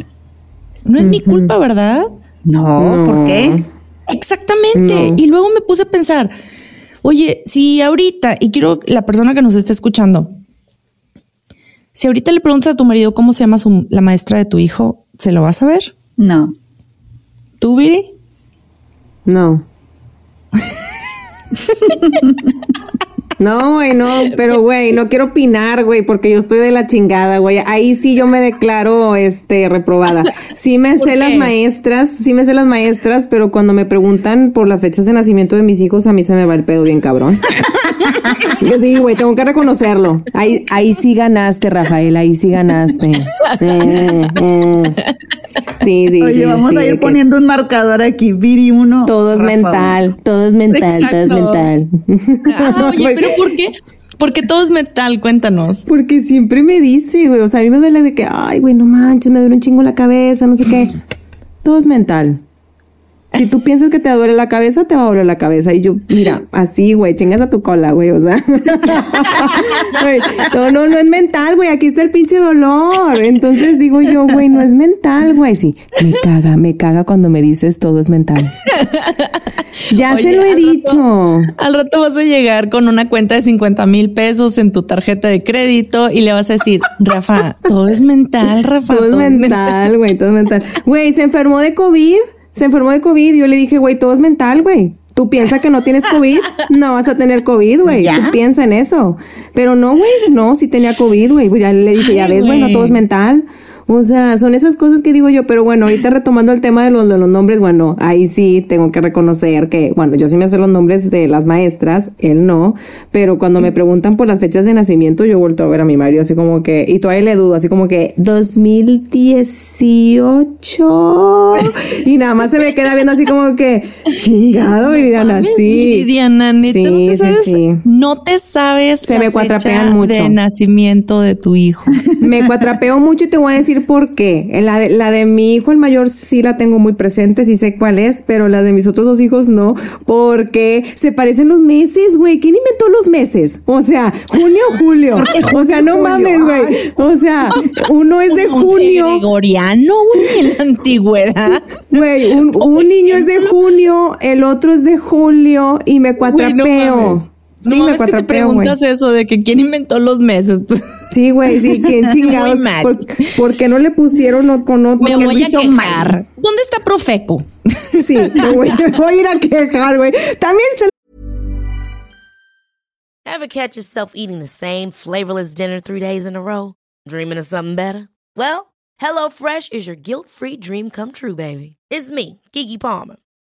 no es mi culpa, ¿verdad? No, ¿por qué? Exactamente. Y luego me puse a pensar, oye, si ahorita, y quiero la persona que nos esté escuchando, si ahorita le preguntas a tu marido cómo se llama la maestra de tu hijo, ¿se lo vas a ver? No. ¿Tú, Viri? No. No, güey, no, pero güey, no quiero opinar, güey, porque yo estoy de la chingada, güey. Ahí sí yo me declaro, este, reprobada. Sí me sé las maestras, sí me sé las maestras, pero cuando me preguntan por las fechas de nacimiento de mis hijos, a mí se me va el pedo bien cabrón. sí, güey, tengo que reconocerlo. Ahí, ahí sí ganaste, Rafael, ahí sí ganaste. Eh, eh. Sí, sí. Oye, vamos a ir poniendo un marcador aquí, Viri uno. Todo es mental, todo es mental, todo es mental. Ah, oye, pero ¿por qué? Porque todo es metal, cuéntanos. Porque siempre me dice, güey, o sea, a mí me duele de que, ay, güey, no manches, me duele un chingo la cabeza, no sé qué. Todo es mental. Si tú piensas que te duele la cabeza, te va a doler la cabeza. Y yo, mira, así, güey, chingas a tu cola, güey, o sea. no, no, no es mental, güey, aquí está el pinche dolor. Entonces digo yo, güey, no es mental, güey. Sí, me caga, me caga cuando me dices todo es mental. ya se lo he dicho. al rato vas a llegar con una cuenta de 50 mil pesos en tu tarjeta de crédito y le vas a decir, Rafa, todo es mental, Rafa. Todo, es mental, güey, todo es mental. Güey, se enfermó de COVID se enfermó de COVID. Yo le dije, güey, todo es mental, güey. Tú piensas que no tienes COVID, no vas a tener COVID, güey. Tú piensa en eso. Pero no, güey, no, si tenía COVID, güey. Pues ya le dije, ya ves, güey, no todo es mental. O sea, son esas cosas que digo yo, pero bueno, ahorita retomando el tema de los, de los nombres, bueno, ahí sí tengo que reconocer que, bueno, yo sí me sé los nombres de las maestras, él no, pero cuando me preguntan por las fechas de nacimiento, yo vuelto a ver a mi marido así como que, y todavía le dudo, así como que 2018, y nada más se me queda viendo así como que, chingado, Viridiana, sí. Viridiana, neta, sí, no te sabes, sí, sí. no te sabes se me cuatrapean mucho. de nacimiento de tu hijo. me cuatrapeo mucho y te voy a decir por qué. La de, la de mi hijo el mayor sí la tengo muy presente, sí sé cuál es, pero la de mis otros dos hijos no, porque se parecen los meses, güey. ¿Quién inventó los meses? O sea, junio, julio. O sea, no mames, güey. O sea, uno es de junio. Gregoriano, güey, en la antigüedad. Güey, un, un, niño es de junio, el otro es de julio y me cuatrapeo. Sí, me que te preguntas eso de que quién inventó los meses. Sí, güey, sí, quién chingados. Por, qué no le pusieron con otro? Me voy a quejar. ¿Dónde está Profeco? Sí, me voy, a ir a quejar, güey. También se Ever catch yourself eating the same flavorless dinner three days in a row? Dreaming of something better? Well, HelloFresh is your guilt-free dream come true, baby. It's me, Kiki Palmer.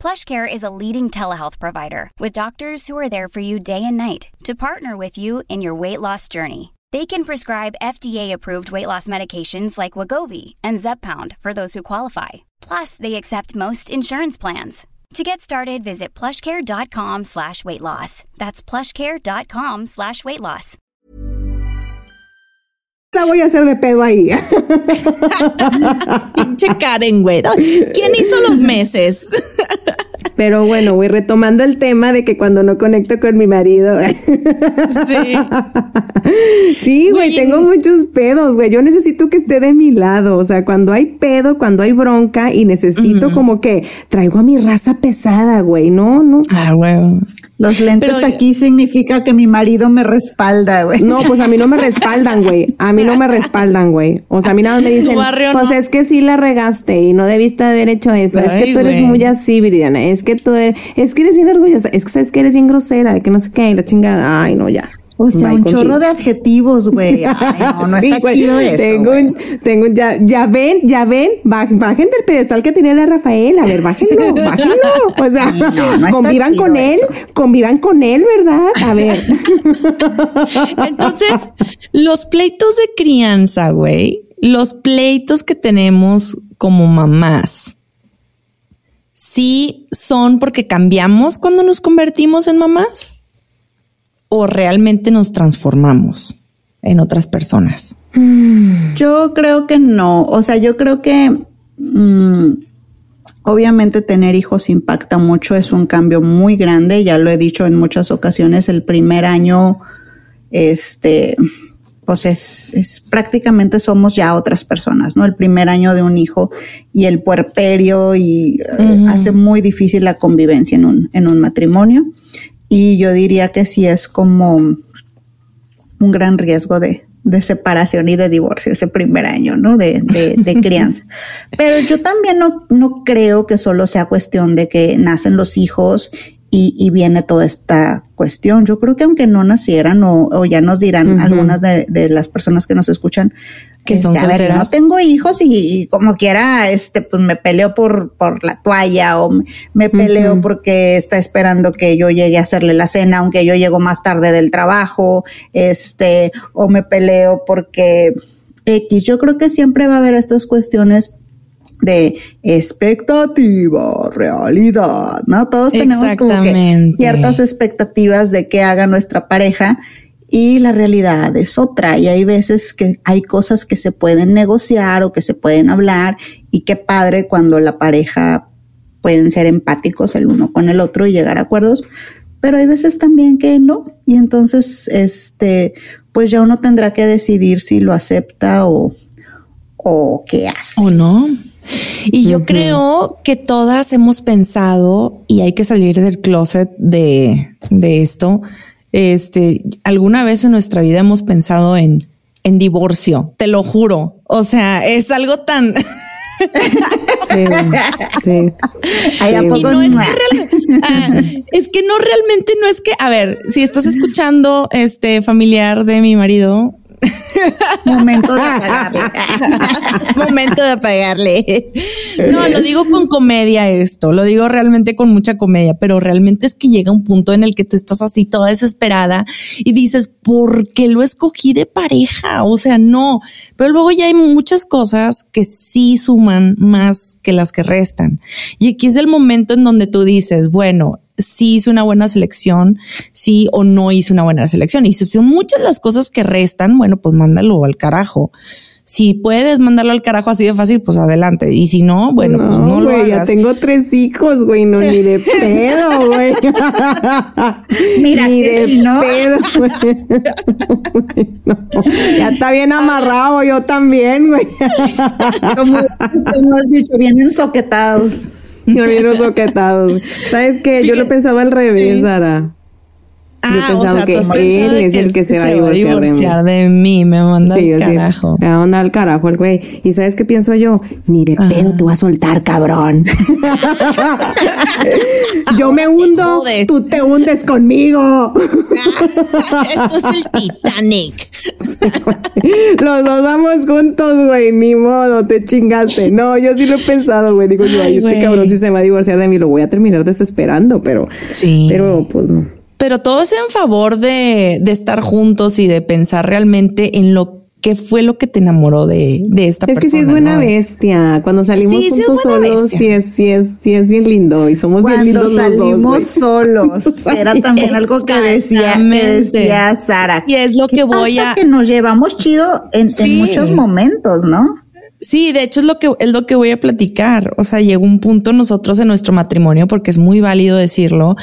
PlushCare is a leading telehealth provider with doctors who are there for you day and night to partner with you in your weight loss journey. They can prescribe FDA-approved weight loss medications like Wagovi and Zepbound for those who qualify. Plus, they accept most insurance plans. To get started, visit plushcare.com slash weight loss. That's plushcare.com slash weight loss. La voy a hacer de pedo ahí. Pinche Karen, güey. ¿Quién hizo los meses? Pero bueno, voy retomando el tema de que cuando no conecto con mi marido. Sí. Sí, güey, tengo muchos pedos, güey. Yo necesito que esté de mi lado. O sea, cuando hay pedo, cuando hay bronca y necesito como que traigo a mi raza pesada, güey. No, no. Ah, güey. Los lentes Pero- aquí significa que mi marido me respalda, güey. No, pues a mí no me respaldan, güey. A mí no me respaldan, güey. O sea, a mí nada más me dicen, barrio pues no. es que sí la regaste y no debiste haber hecho eso. es que tú eres güey. muy así, Viridiana. Es que tú eres, es que eres bien orgullosa. Es que sabes que eres bien grosera, que no sé qué, la chingada. Ay, no, ya. O sea, Bye un contigo. chorro de adjetivos, güey. No, no Sí, está chido eso. Tengo un, tengo un- ya, ya ven, ya ven, Baj- bajen del pedestal que tenía la Rafael, a ver, bájenlo, bájenlo. O sea, no, no convivan con él, eso. convivan con él, ¿verdad? A ver. Entonces, los pleitos de crianza, güey, los pleitos que tenemos como mamás, ¿sí son porque cambiamos cuando nos convertimos en mamás? ¿O realmente nos transformamos en otras personas? Yo creo que no. O sea, yo creo que mm, obviamente tener hijos impacta mucho. Es un cambio muy grande. Ya lo he dicho en muchas ocasiones. El primer año, este, pues es, es prácticamente somos ya otras personas, ¿no? El primer año de un hijo y el puerperio y eh, hace muy difícil la convivencia en un, en un matrimonio. Y yo diría que sí es como un gran riesgo de, de separación y de divorcio ese primer año, ¿no? De, de, de crianza. Pero yo también no, no creo que solo sea cuestión de que nacen los hijos y, y viene toda esta cuestión. Yo creo que aunque no nacieran o, o ya nos dirán algunas de, de las personas que nos escuchan Que son este, a ver, solteras. no tengo hijos y, y como quiera, este, pues me peleo por, por la toalla o me- peleo porque está esperando que yo llegue a hacerle la cena, aunque yo llego más tarde del trabajo, este, o me peleo porque X. Yo creo que siempre va a haber estas cuestiones de expectativa, realidad, ¿no? Todos tenemos como que ciertas expectativas de que haga nuestra pareja y la realidad es otra y hay veces que hay cosas que se pueden negociar o que se pueden hablar y qué padre cuando la pareja pueden ser empáticos el uno con el otro y llegar a acuerdos, pero hay veces también que no y entonces este pues ya uno tendrá que decidir si lo acepta o o qué hace. ¿O no? Y yo creo que todas hemos pensado, y hay que salir del closet de, de esto, este, alguna vez en nuestra vida hemos pensado en, en divorcio, te lo juro. O sea, es algo tan... Sí, sí. Ay, ¿a Sí. poco Y no es que real- ah, es que no realmente no es que, a ver, si estás escuchando este familiar de mi marido, Momento de apagarle. momento de apagarle. No, lo digo con comedia esto, lo digo realmente con mucha comedia, pero realmente es que llega un punto en el que tú estás así toda desesperada y dices, ¿por qué lo escogí de pareja? O sea, no, pero luego ya hay muchas cosas que sí suman más que las que restan. Y aquí es el momento en donde tú dices, bueno, sí hice una buena selección, sí o no hice una buena selección. Y si son muchas las cosas que restan, bueno, pues mándalo al carajo. Si puedes mandarlo al carajo así de fácil, pues adelante. Y si no, bueno, pues no lo güey, ya hagas. tengo tres hijos, güey, no, ni de pedo, güey. Mira, ni de si no. pedo, güey. No, ya está bien amarrado, yo también, güey. Como, como has dicho, vienen soquetados. No vieron soquetados. ¿Sabes qué? Yo lo pensaba al revés, Sara. Yo Ah, pensaba o sea, que él es el que se va a divorciar de mí. divorciar de mí. Me manda Sí, al yo sí. carajo. Me va a mandar al carajo el güey. ¿Y sabes qué pienso yo? Ni de pedo te voy a soltar, cabrón. yo me hundo, tú te hundes conmigo. Esto es el Titanic. Los dos vamos juntos, güey. Ni modo, te chingaste. No, yo sí lo he pensado, güey. Digo yo, Ay, este güey. cabrón si se va a divorciar de mí, lo voy a terminar desesperando, pero. Sí. Pero, pues no. Pero todo es en favor de, de estar juntos y de pensar realmente en lo ¿Qué fue lo que te enamoró de, de esta persona? Es que sí es buena bestia. Cuando salimos Sí, sí es juntos solos, sí es, sí es, sí es bien lindo y somos bien Cuando lindos los dos, salimos solos. Era también algo que decía, que decía Sara. Y es lo ¿Qué que voy pasa a- que nos llevamos chido en, en muchos momentos, ¿no? Sí, de hecho es lo que es lo que voy a platicar. O sea, llegó un punto nosotros en nuestro matrimonio, porque es muy válido decirlo,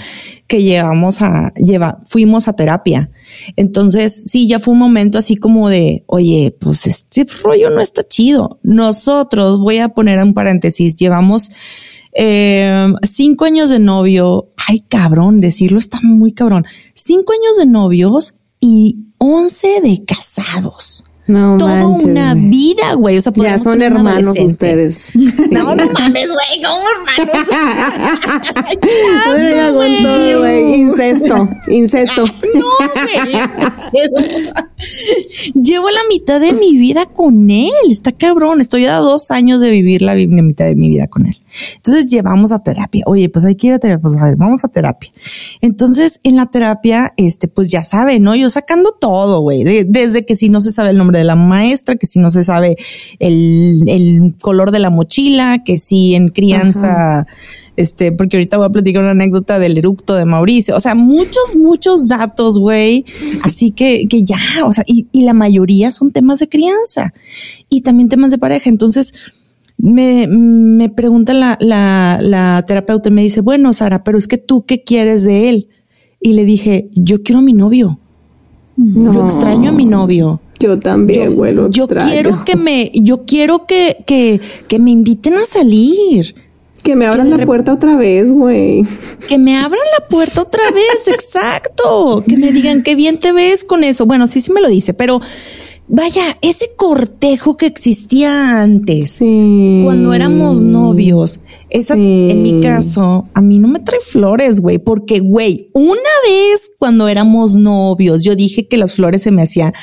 que llegamos a lleva, fuimos a terapia. Entonces, sí, ya fue un momento así como de, oye, pues este rollo no está chido. Nosotros, voy a poner un paréntesis, llevamos eh, cinco años de novio. Ay, cabrón, decirlo está muy cabrón. Cinco años de novios y once de casados. No Toda manches, una vida, güey. O sea, Ya son hermanos ustedes. Sí. No, no mames, güey, ¿cómo hermanos? Ya todo, güey. Incesto, incesto. No, güey. Llevo la mitad de mi vida con él. Está cabrón. Estoy a dos años de vivir la, vi- la mitad de mi vida con él. Entonces llevamos a terapia. Oye, pues hay que ir a terapia. Pues a ver, vamos a terapia. Entonces en la terapia, este, pues ya sabe, ¿no? Yo sacando todo, güey. De- desde que si no se sabe el nombre de la maestra, que si no se sabe el, el color de la mochila, que si en crianza, este, porque ahorita voy a platicar una anécdota del eructo de Mauricio. O sea, muchos, muchos datos, güey. Así que, que ya, o sea, y, y la mayoría son temas de crianza y también temas de pareja. Entonces, me, me pregunta la, la, la terapeuta y me dice, bueno, Sara, pero es que tú qué quieres de él? Y le dije, yo quiero a mi novio. Yo extraño a mi novio. Yo también, güey, lo Yo extraño. quiero que me, yo quiero que, que, que me inviten a salir. Que me abran que la puerta otra vez, güey. Que me abran la puerta otra vez, exacto. Que me digan qué bien te ves con eso. Bueno, sí, sí me lo dice, pero vaya, ese cortejo que existía antes, Sí. cuando éramos novios, esa, Sí. en mi caso, a mí no me trae flores, güey, porque, güey, una vez cuando éramos novios, yo dije que las flores se me hacían,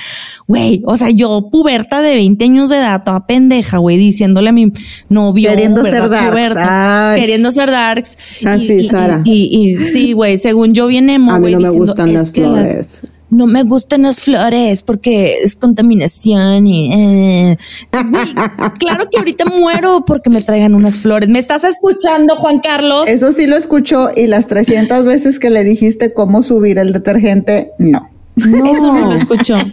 güey, o sea, yo puberta de 20 años de edad, toda pendeja, güey, diciéndole a mi novio, Queriendo ser darks, Puberta, queriendo ser darks. Ah, Y- Sara. Y, sí, güey, según yo bien emo, güey, no me diciendo, gustan "Es las que flores". No me gustan las flores porque es contaminación y eh. Claro que ahorita muero porque me traigan unas flores. ¿Me estás escuchando, Juan Carlos? Eso sí lo escuchó y las 300 veces que le dijiste cómo subir el detergente, no. Eso no lo escuchó.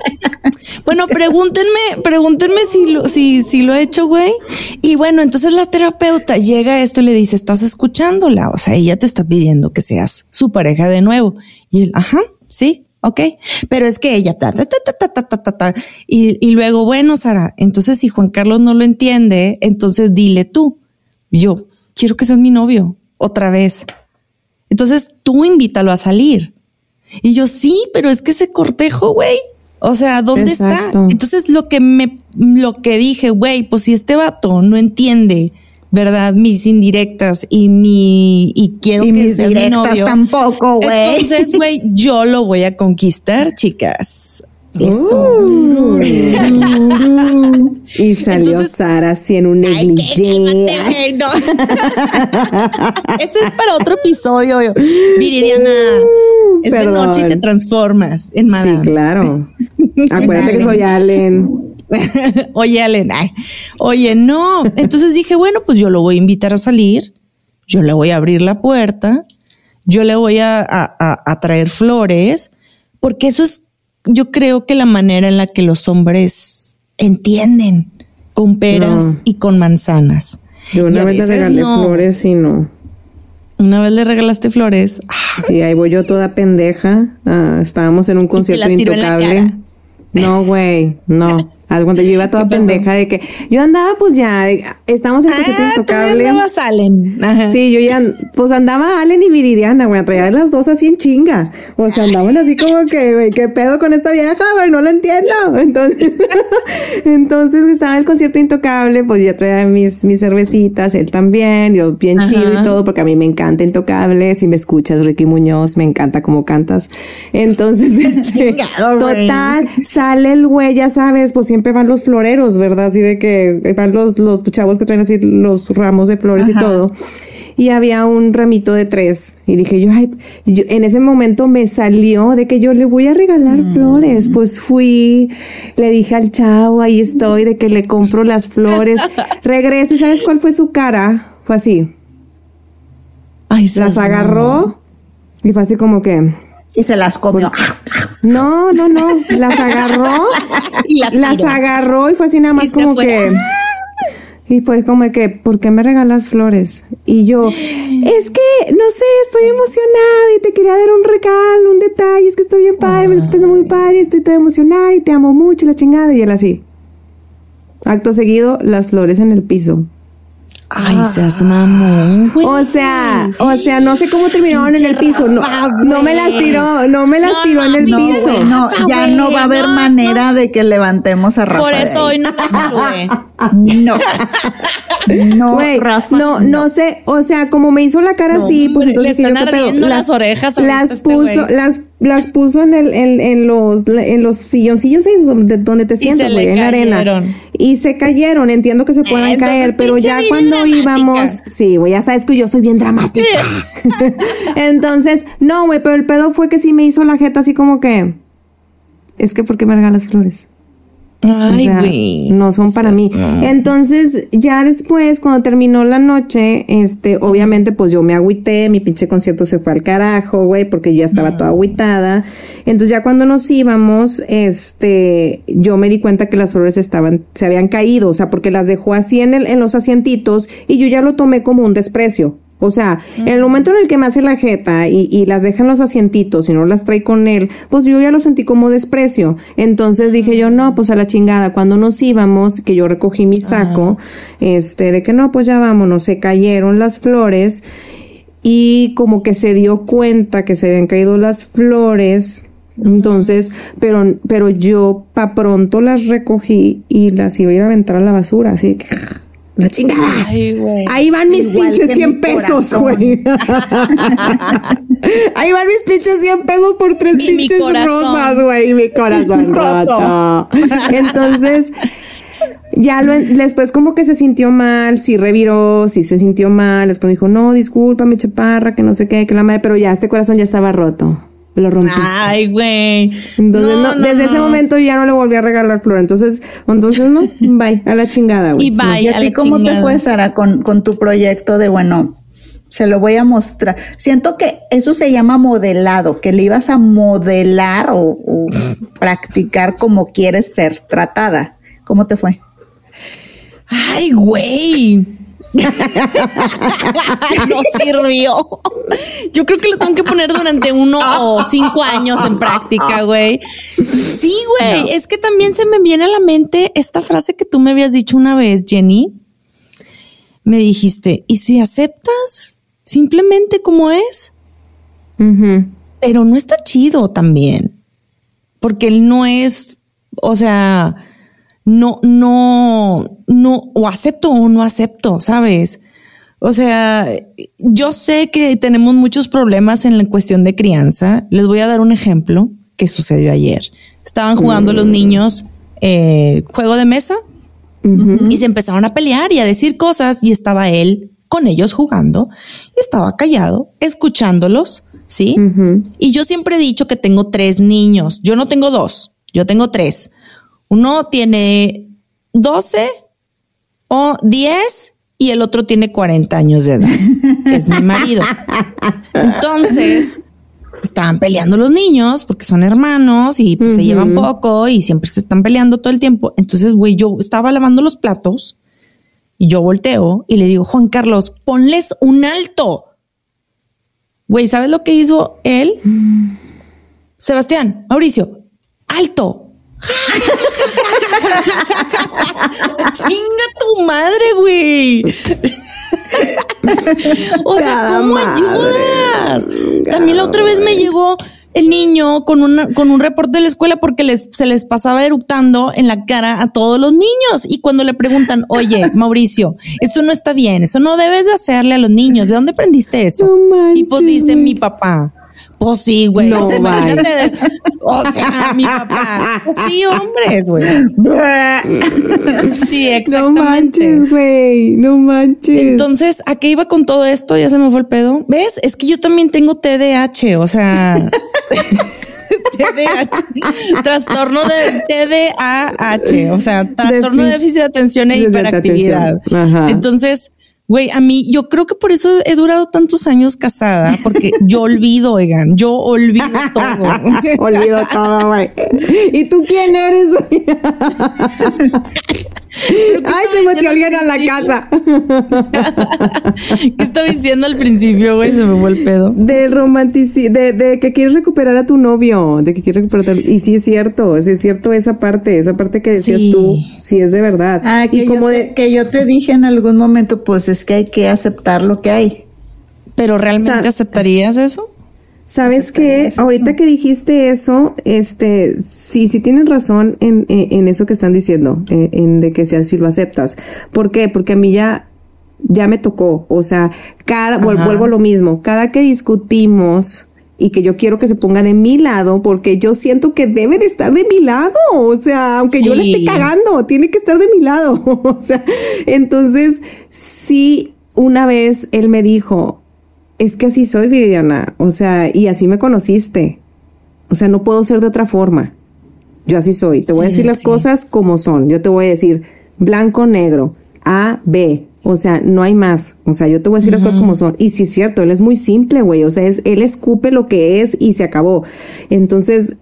Bueno, pregúntenme, pregúntenme si lo, si, si lo he hecho, güey. Y bueno, entonces la terapeuta llega a esto y le dice, ¿estás escuchándola? O sea, ella te está pidiendo que seas su pareja de nuevo. Y él, ajá, sí, Ok, pero es que ella, ta, ta, ta, y, y, luego, bueno, Sara, entonces si Juan Carlos no lo entiende, entonces dile tú, yo quiero que seas mi novio otra vez. Entonces tú invítalo a salir. Y yo, sí, pero es que ese cortejo, güey, o sea, ¿dónde está? Entonces lo que me, lo que dije, güey, pues si este vato no entiende ¿verdad? Mis indirectas y mi, y quiero Y que mis seas mi directas novio. tampoco, güey. Entonces, güey, yo lo voy a conquistar, chicas. Eso. Uh. Y salió Entonces- Sara así en un negligé. No. Ese es para otro episodio. Viridiana, es de Perdón. noche te transformas en Sí, madame. claro. Acuérdate que soy Allen. Oye, Allen, ay, oye, no. Entonces dije, bueno, pues yo lo voy a invitar a salir, yo le voy a abrir la puerta, yo le voy a, a- a- a traer flores, porque eso es, yo creo que la manera en la que los hombres entienden con peras No. y con manzanas. Yo una vez le regalé no. flores y no. Una vez le regalaste flores. Sí, ahí voy yo toda pendeja. Ah, estábamos en un concierto intocable. No, güey, no. Haz cuenta, yo iba toda pendeja de que yo andaba, pues ya, estábamos en el concierto Ah, intocable. todavía andabas Allen. Ajá. Sí, yo ya, pues andaba Allen y Viridiana, güey, traía las dos así en chinga. O sea, andaban así como que, güey, ¿qué pedo con esta vieja, güey? No lo entiendo. Entonces, entonces estaba el concierto intocable, pues ya traía mis, mis cervecitas, él también, yo bien Ajá. chido y todo, porque a mí me encanta intocable. Si me escuchas, Ricky Muñoz, me encanta cómo cantas. Entonces, este, total, sale el güey, ya sabes, pues siempre van los floreros, ¿verdad? Así de que van los, los chavos que traen así los ramos de flores y todo. y había un ramito de tres. Y dije yo, ay, yo- en ese momento me salió de que yo le voy a regalar flores. Pues fui, le dije al chavo, ahí estoy, de que le compro las flores. Regreso y ¿sabes cuál fue su cara? Fue así. Ay, Las agarró y fue así como que... Y se las comió. No, no, no. Las agarró. Las agarró y fue así nada más como que. Y fue como que, ¿por qué me regalas flores? Y yo, es que, no sé, estoy emocionada y te quería dar un regalo, un detalle, es que estoy bien padre, me lo estoy muy padre, estoy toda emocionada y te amo mucho, la chingada. Y él así. Acto seguido, las flores en el piso. Ay, seas mamón, güey. O sea, o sea, no sé cómo terminaron en el piso. No, no me las tiró, no me las No, tiró en el no, piso. güey, no, ya no va a haber No, manera de que levantemos a Rafa. Por eso hoy no. No. No, Güey, Rafa. no, no sé, o sea, como me hizo la cara así, pues entonces le yo, están ardiendo las orejas las este puso, güey. las, las puso en el, en, en los, en los silloncillos donde, donde te sientas, güey, en la arena. Y se cayeron, entiendo que se puedan entonces, caer, pero ya cuando dramática. íbamos, sí, güey, ya sabes que yo soy bien dramática. entonces, no, güey, pero el pedo fue que sí me hizo la jeta así como que, es que ¿por qué me regalas flores? Ay, O sea, no son para mí. Entonces, ya después, cuando terminó la noche, este, obviamente, pues yo me agüité, mi pinche concierto se fue al carajo, güey, porque yo ya estaba toda agüitada. Entonces, ya cuando nos íbamos, este, yo me di cuenta que las flores estaban, se habían caído, o sea, porque las dejó así en el, en los asientitos, y yo ya lo tomé como un desprecio. O sea, en el momento en el que me hace la jeta y, y las deja en los asientitos y no las trae con él, pues yo ya lo sentí como desprecio. Entonces dije yo, no, pues a la chingada. Cuando nos íbamos, que yo recogí mi saco, este, de que no, pues ya vámonos, se cayeron las flores y como que se dio cuenta que se habían caído las flores. Entonces, pero, pero yo pa pronto las recogí y las iba a ir a aventar a la basura, así que la chingada. Ay, güey. Ahí van mis Igual pinches que 100 mi pesos, güey. Ahí van mis pinches 100 pesos por tres Y pinches rosas, güey. Y mi corazón roto. Entonces, ya lo, después como que se sintió mal, sí reviró, sí se sintió mal. Después dijo, no, discúlpame, chaparra, que no sé qué, que la madre, pero ya este corazón ya estaba roto. Lo rompiste. Ay, güey. Entonces, no, No, no, desde ese momento ya no le volví a regalar flor. Entonces, entonces no, bye, a la chingada, güey. Y bye, ¿Y a a ti la cómo te fue, Sara, con, con tu proyecto de, bueno, se lo voy a mostrar? Siento que eso se llama modelado, que le ibas a modelar o, o practicar como quieres ser tratada. ¿Cómo te fue? Ay, güey. no sirvió. Yo creo que lo tengo que poner durante uno o cinco años en práctica, güey. Sí, güey. Es que también se me viene a la mente esta frase que tú me habías dicho una vez, Jenny. Me dijiste, ¿y si aceptas simplemente como es? Pero no está chido también. Porque él no es, o sea, no, no, no, o acepto o no acepto, ¿sabes? O sea, yo sé que tenemos muchos problemas en la cuestión de crianza. Les voy a dar un ejemplo que sucedió ayer. Estaban jugando los niños eh, juego de mesa y se empezaron a pelear y a decir cosas y estaba él con ellos jugando y estaba callado, escuchándolos, ¿sí? Y yo siempre he dicho que tengo tres niños. Yo no tengo dos, yo tengo tres. Uno tiene 12 o 10 y el otro tiene 40 años de edad, que es mi marido. Entonces, estaban peleando los niños porque son hermanos y pues, se llevan poco y siempre se están peleando todo el tiempo. Entonces, güey, yo estaba lavando los platos y yo volteo y le digo, Juan Carlos, ponles un alto. Güey, ¿sabes lo que hizo él? Sebastián, Mauricio, alto. Chinga tu madre, güey. o sea, Cada ¿cómo madre. ayudas? También la otra vez me llegó el niño con, una, con un reporte de la escuela porque les, se les pasaba eruptando en la cara a todos los niños. Y cuando le preguntan, oye, Mauricio, eso no está bien, eso no debes de hacerle a los niños. ¿De dónde aprendiste eso? No y pues dice mi papá, Pues sí, güey. No, o, sea, o sea, mi papá. Pues sí, hombres, güey. Sí, No exactamente. manches, güey. No manches. Entonces, ¿a qué iba con todo esto? Ya se me fue el pedo. ¿Ves? Es que yo también tengo TDAH, o sea, TDAH, trastorno de TDAH, o sea, trastorno de Défic- déficit de atención e hiperactividad. atención. Ajá. Entonces, güey, a mí, yo creo que por eso he durado tantos años casada, porque yo olvido, oigan, yo olvido todo. Olvido todo, güey. ¿Y tú quién eres, güey? Ay, se metió alguien a la casa. ¿Qué estaba diciendo al principio, güey? Se me fue el pedo. Del romanticismo, de, de que quieres recuperar a tu novio, de que quieres recuperar a tu- Y sí es cierto, sí es cierto esa parte, esa parte que decías Sí. tú, sí es de verdad. Ah, que, y como yo de, te, que yo te dije en algún momento, pues es que hay que aceptar lo que hay. ¿Pero realmente Sa- aceptarías eso? ¿Sabes qué? Ahorita que dijiste eso, este, sí, sí tienen razón en, en, en eso que están diciendo, en, en de que sea si lo aceptas. ¿Por qué? Porque a mí ya, ya me tocó. O sea, cada, Ajá. vuelvo a lo mismo, cada que discutimos y que yo quiero que se ponga de mi lado, porque yo siento que debe de estar de mi lado. O sea, aunque yo le esté cagando, tiene que estar de mi lado. o sea, entonces, sí, una vez él me dijo, es que así soy, Viviana. O sea, y así me conociste. O sea, no puedo ser de otra forma. Yo así soy. Te voy a decir las Sí. cosas como son. Yo te voy a decir blanco, negro, A, B. O sea, no hay más. O sea, yo te voy a decir las cosas como son. Y sí es cierto, él es muy simple, güey. O sea, es, él escupe lo que es y se acabó. Entonces,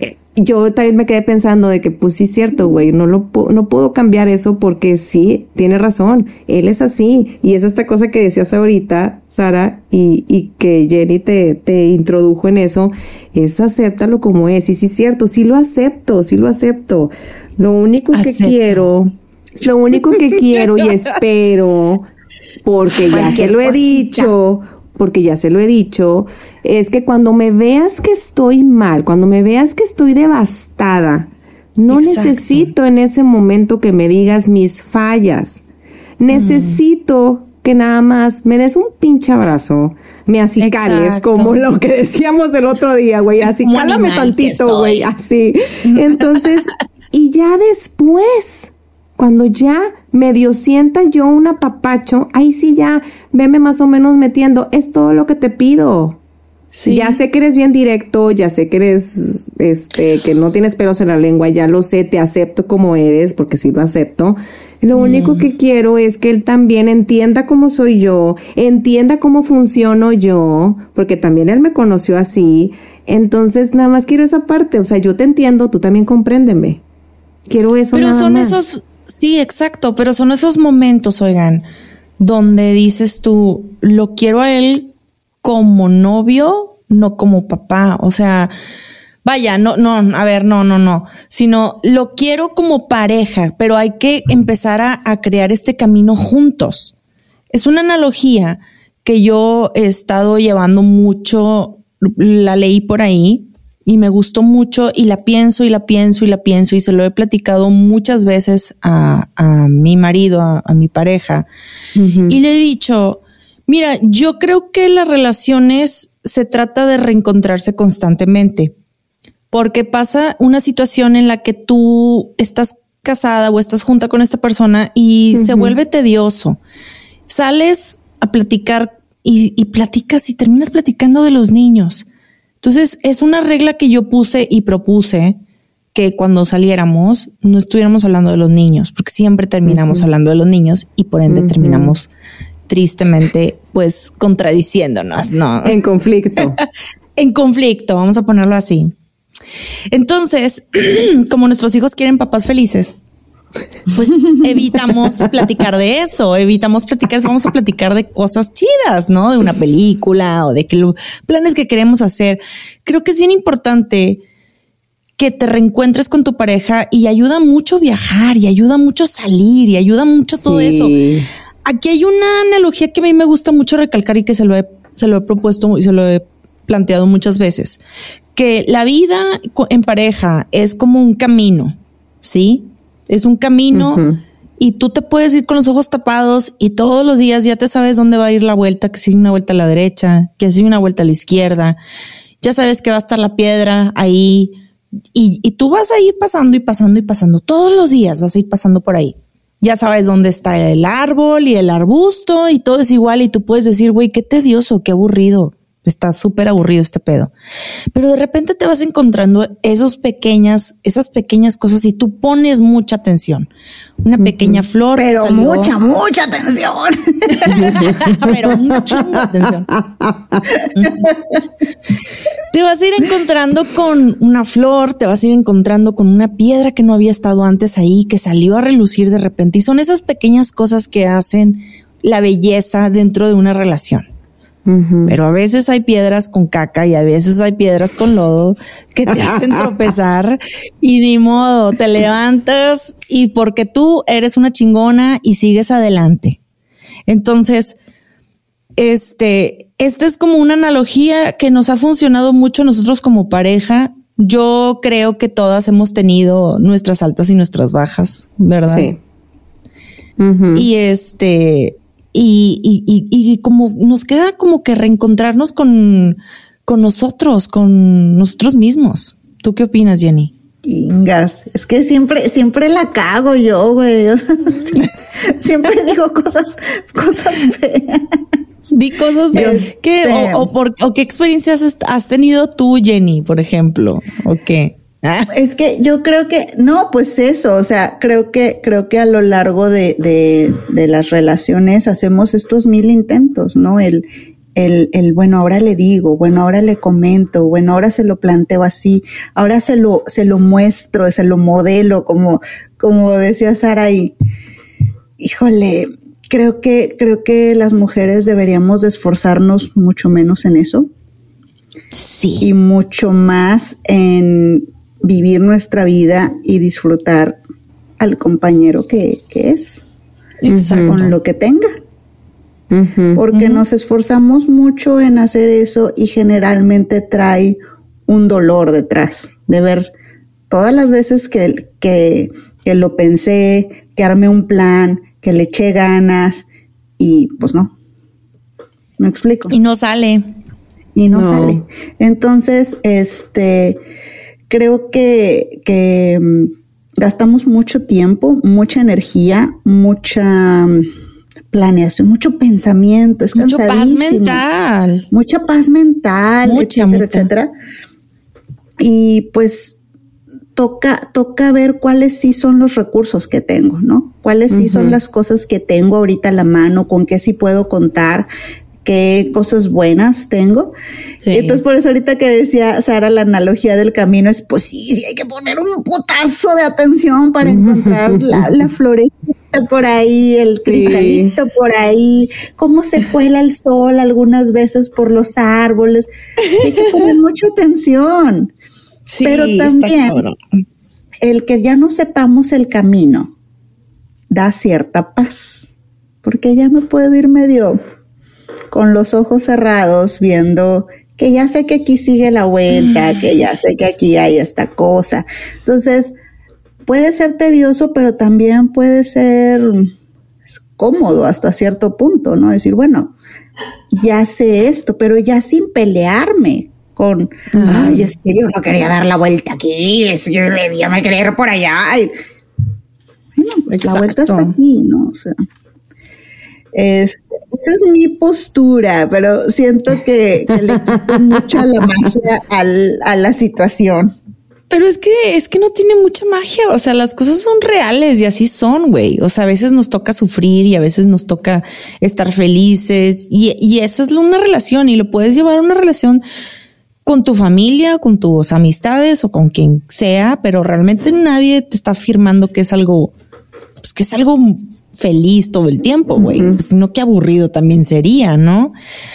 eh, yo también me quedé pensando de que, pues sí es cierto, güey, no lo no puedo cambiar eso porque sí, tiene razón, él es así. Y es esta cosa que decías ahorita, Sara, y, y que Jenny te, te introdujo en eso, es acéptalo como es. Y sí es cierto, sí lo acepto, sí lo acepto. Lo único que quiero, lo único que quiero y espero, porque ya se lo he dicho, porque ya se lo he dicho, es que cuando me veas que estoy mal, cuando me veas que estoy devastada, no Exacto. necesito en ese momento que me digas mis fallas. Necesito que nada más me des un pinche abrazo, me acicales, Exacto. como lo que decíamos el otro día, güey, así cálame tantito, güey, así. Entonces, y ya después, cuando ya medio sienta yo un apapacho, ahí sí ya, veme más o menos metiendo, es todo lo que te pido. Sí. Ya sé que eres bien directo, ya sé que eres, este, que no tienes pelos en la lengua, ya lo sé, te acepto como eres, porque sí lo acepto. Lo único que quiero es que él también entienda cómo soy yo, entienda cómo funciono yo, porque también él me conoció así. Entonces, nada más quiero esa parte, o sea, yo te entiendo, tú también compréndeme. Quiero eso Pero nada son más. esos, sí, exacto, pero son esos momentos, oigan, donde dices tú, lo quiero a él como novio, no como papá. O sea, vaya, no, no, a ver, no, no, no, sino lo quiero como pareja, pero hay que empezar a, a crear este camino juntos. Es una analogía que yo he estado llevando mucho, la leí por ahí y me gustó mucho y la pienso y la pienso y la pienso y se lo he platicado muchas veces a, a mi marido, a, a mi pareja y le he dicho, mira, yo creo que las relaciones se trata de reencontrarse constantemente porque pasa una situación en la que tú estás casada o estás junta con esta persona y se vuelve tedioso. Sales a platicar y, y platicas y terminas platicando de los niños. Entonces es una regla que yo puse y propuse que cuando saliéramos no estuviéramos hablando de los niños, porque siempre terminamos hablando de los niños y por ende terminamos tristemente pues contradiciéndonos, ¿no? En conflicto. en conflicto, vamos a ponerlo así. Entonces, como nuestros hijos quieren papás felices, pues evitamos platicar de eso, evitamos platicar, vamos a platicar de cosas chidas, ¿no? De una película o de que lo- planes que queremos hacer. Creo que es bien importante que te reencuentres con tu pareja y ayuda mucho viajar y ayuda mucho salir y ayuda mucho todo Sí. eso. Aquí hay una analogía que a mí me gusta mucho recalcar y que se lo he, se lo he propuesto y se lo he planteado muchas veces, que la vida en pareja es como un camino, ¿sí? Es un camino y tú te puedes ir con los ojos tapados y todos los días ya te sabes dónde va a ir la vuelta, que si una vuelta a la derecha, que si una vuelta a la izquierda. ya sabes que va a estar la piedra ahí y, y tú vas a ir pasando y pasando y pasando todos los días, vas a ir pasando por ahí. Ya sabes dónde está el árbol y el arbusto y todo es igual y tú puedes decir, güey, qué tedioso, qué aburrido está súper aburrido este pedo. Pero de repente te vas encontrando esos pequeñas, esas pequeñas cosas y tú pones mucha atención. Una pequeña flor. Pero mucha, mucha atención. Pero mucha atención. te vas a ir encontrando con una flor, te vas a ir encontrando con una piedra que no había estado antes ahí, que salió a relucir de repente. Y son esas pequeñas cosas que hacen la belleza dentro de una relación. Pero a veces hay piedras con caca y a veces hay piedras con lodo que te hacen tropezar y ni modo, te levantas y porque tú eres una chingona y sigues adelante. Entonces, este, esta es como una analogía que nos ha funcionado mucho nosotros como pareja. Yo creo que todas hemos tenido nuestras altas y nuestras bajas, ¿verdad? Sí. Y este, y, y, y, como nos queda como que reencontrarnos con, con nosotros, con nosotros mismos. ¿Tú qué opinas, Jenny? Ingas, es que siempre, siempre la cago yo, güey. siempre digo cosas, cosas feas. Di cosas feas. ¿Qué, o, este o, qué experiencias has tenido tú, Jenny, por ejemplo? ¿O qué? Es que yo creo que, no, pues eso, o sea, creo que, creo que a lo largo de, de, de las relaciones hacemos estos mil intentos, ¿no? El, el, el, bueno, ahora le digo, bueno, ahora le comento, bueno, ahora se lo planteo así, ahora se lo, se lo muestro, se lo modelo, como, como decía Sara y, híjole, creo que, creo que las mujeres deberíamos de esforzarnos mucho menos en eso. Sí. Y mucho más en vivir nuestra vida y disfrutar al compañero que, es. Con lo que tenga. Porque nos esforzamos mucho en hacer eso y generalmente trae un dolor detrás de ver todas las veces que, que, que lo pensé, que armé un plan, que le eché ganas y pues no. ¿Me explico? Y no sale. Y no. sale. Entonces, este, creo que, mm, gastamos mucho tiempo, mucha energía, mucha mm, planeación, mucho pensamiento, es mucho paz mental, mucha paz mental, etcétera, etcétera. Y pues toca, toca ver cuáles sí son los recursos que tengo, ¿no? Cuáles sí son las cosas que tengo ahorita a la mano, con qué sí puedo contar, qué cosas buenas tengo. Entonces, por eso ahorita que decía Sara, la analogía del camino es, pues sí, sí hay que poner un putazo de atención para encontrar la, la florecita por ahí, el cristalito por ahí, cómo se cuela el sol algunas veces por los árboles. Hay que poner mucha atención. Pero también el que ya no sepamos el camino da cierta paz, porque ya me puedo ir medio con los ojos cerrados viendo que ya sé que aquí sigue la vuelta, que ya sé que aquí hay esta cosa. Entonces, puede ser tedioso, pero también puede ser cómodo hasta cierto punto, ¿no? Decir, bueno, ya sé esto, pero ya sin pelearme con, ay, es que yo no quería dar la vuelta aquí, es que yo me quería ir por allá. bueno, pues la vuelta está aquí, ¿no? O sea. Es, esa es mi postura, pero siento que, le quito mucho la magia a la situación. Pero es que es que no tiene mucha magia, o sea, las cosas son reales y así son, güey. O sea, a veces nos toca sufrir y a veces nos toca estar felices y, y eso es una relación y lo puedes llevar a una relación con tu familia, con tus amistades o con quien sea, pero realmente nadie te está afirmando que es algo, pues que es algo feliz todo el tiempo, güey. Pues no, qué aburrido también sería, ¿no?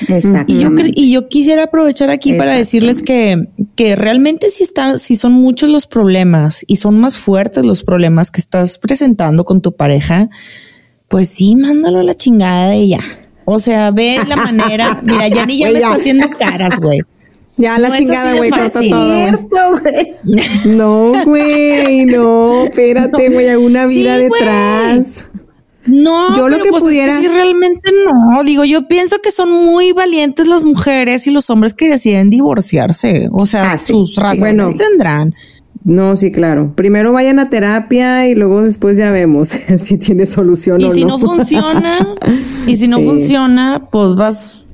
Exacto. Y yo, y yo quisiera aprovechar aquí para decirles que, que realmente si está, si son muchos los problemas y son más fuertes los problemas que estás presentando con tu pareja, pues sí, mándalo a la chingada de ella. O sea, ve la manera. Mira, ya ni ya me está haciendo caras, güey. Ya la chingada, güey, corta todo. No, güey, no, espérate, güey, hay una vida detrás. No, yo lo pero que pues es pudiera. sí, realmente no. Digo, yo pienso que son muy valientes las mujeres y los hombres que deciden divorciarse. O sea, Ah, sí. sus razones Bueno. tendrán. No, sí, claro. Primero vayan a terapia y luego después ya vemos si tiene solución Y o si no. no funciona, y si no Sí. funciona, pues vas,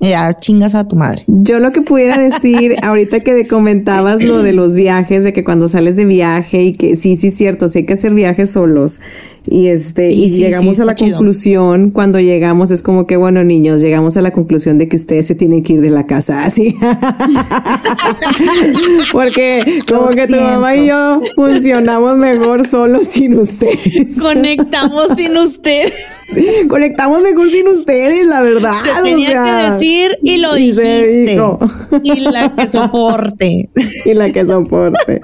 ya chingas a tu madre. Yo lo que pudiera decir, ahorita que comentabas lo de los viajes, de que cuando sales de viaje y que sí, sí, cierto, sí hay que hacer viajes solos. Y este, Sí, y sí, llegamos sí, a la chido. conclusión, cuando llegamos, es como que, bueno, niños, llegamos a la conclusión de que ustedes se tienen que ir de la casa, así. Porque como Lo que tu mamá y yo funcionamos mejor solos sin ustedes. Conectamos sin usted. Sí, conectamos mejor sin ustedes, la verdad. Se o tenía sea. que decir y lo y dijiste. Y la que soporte. y la que soporte.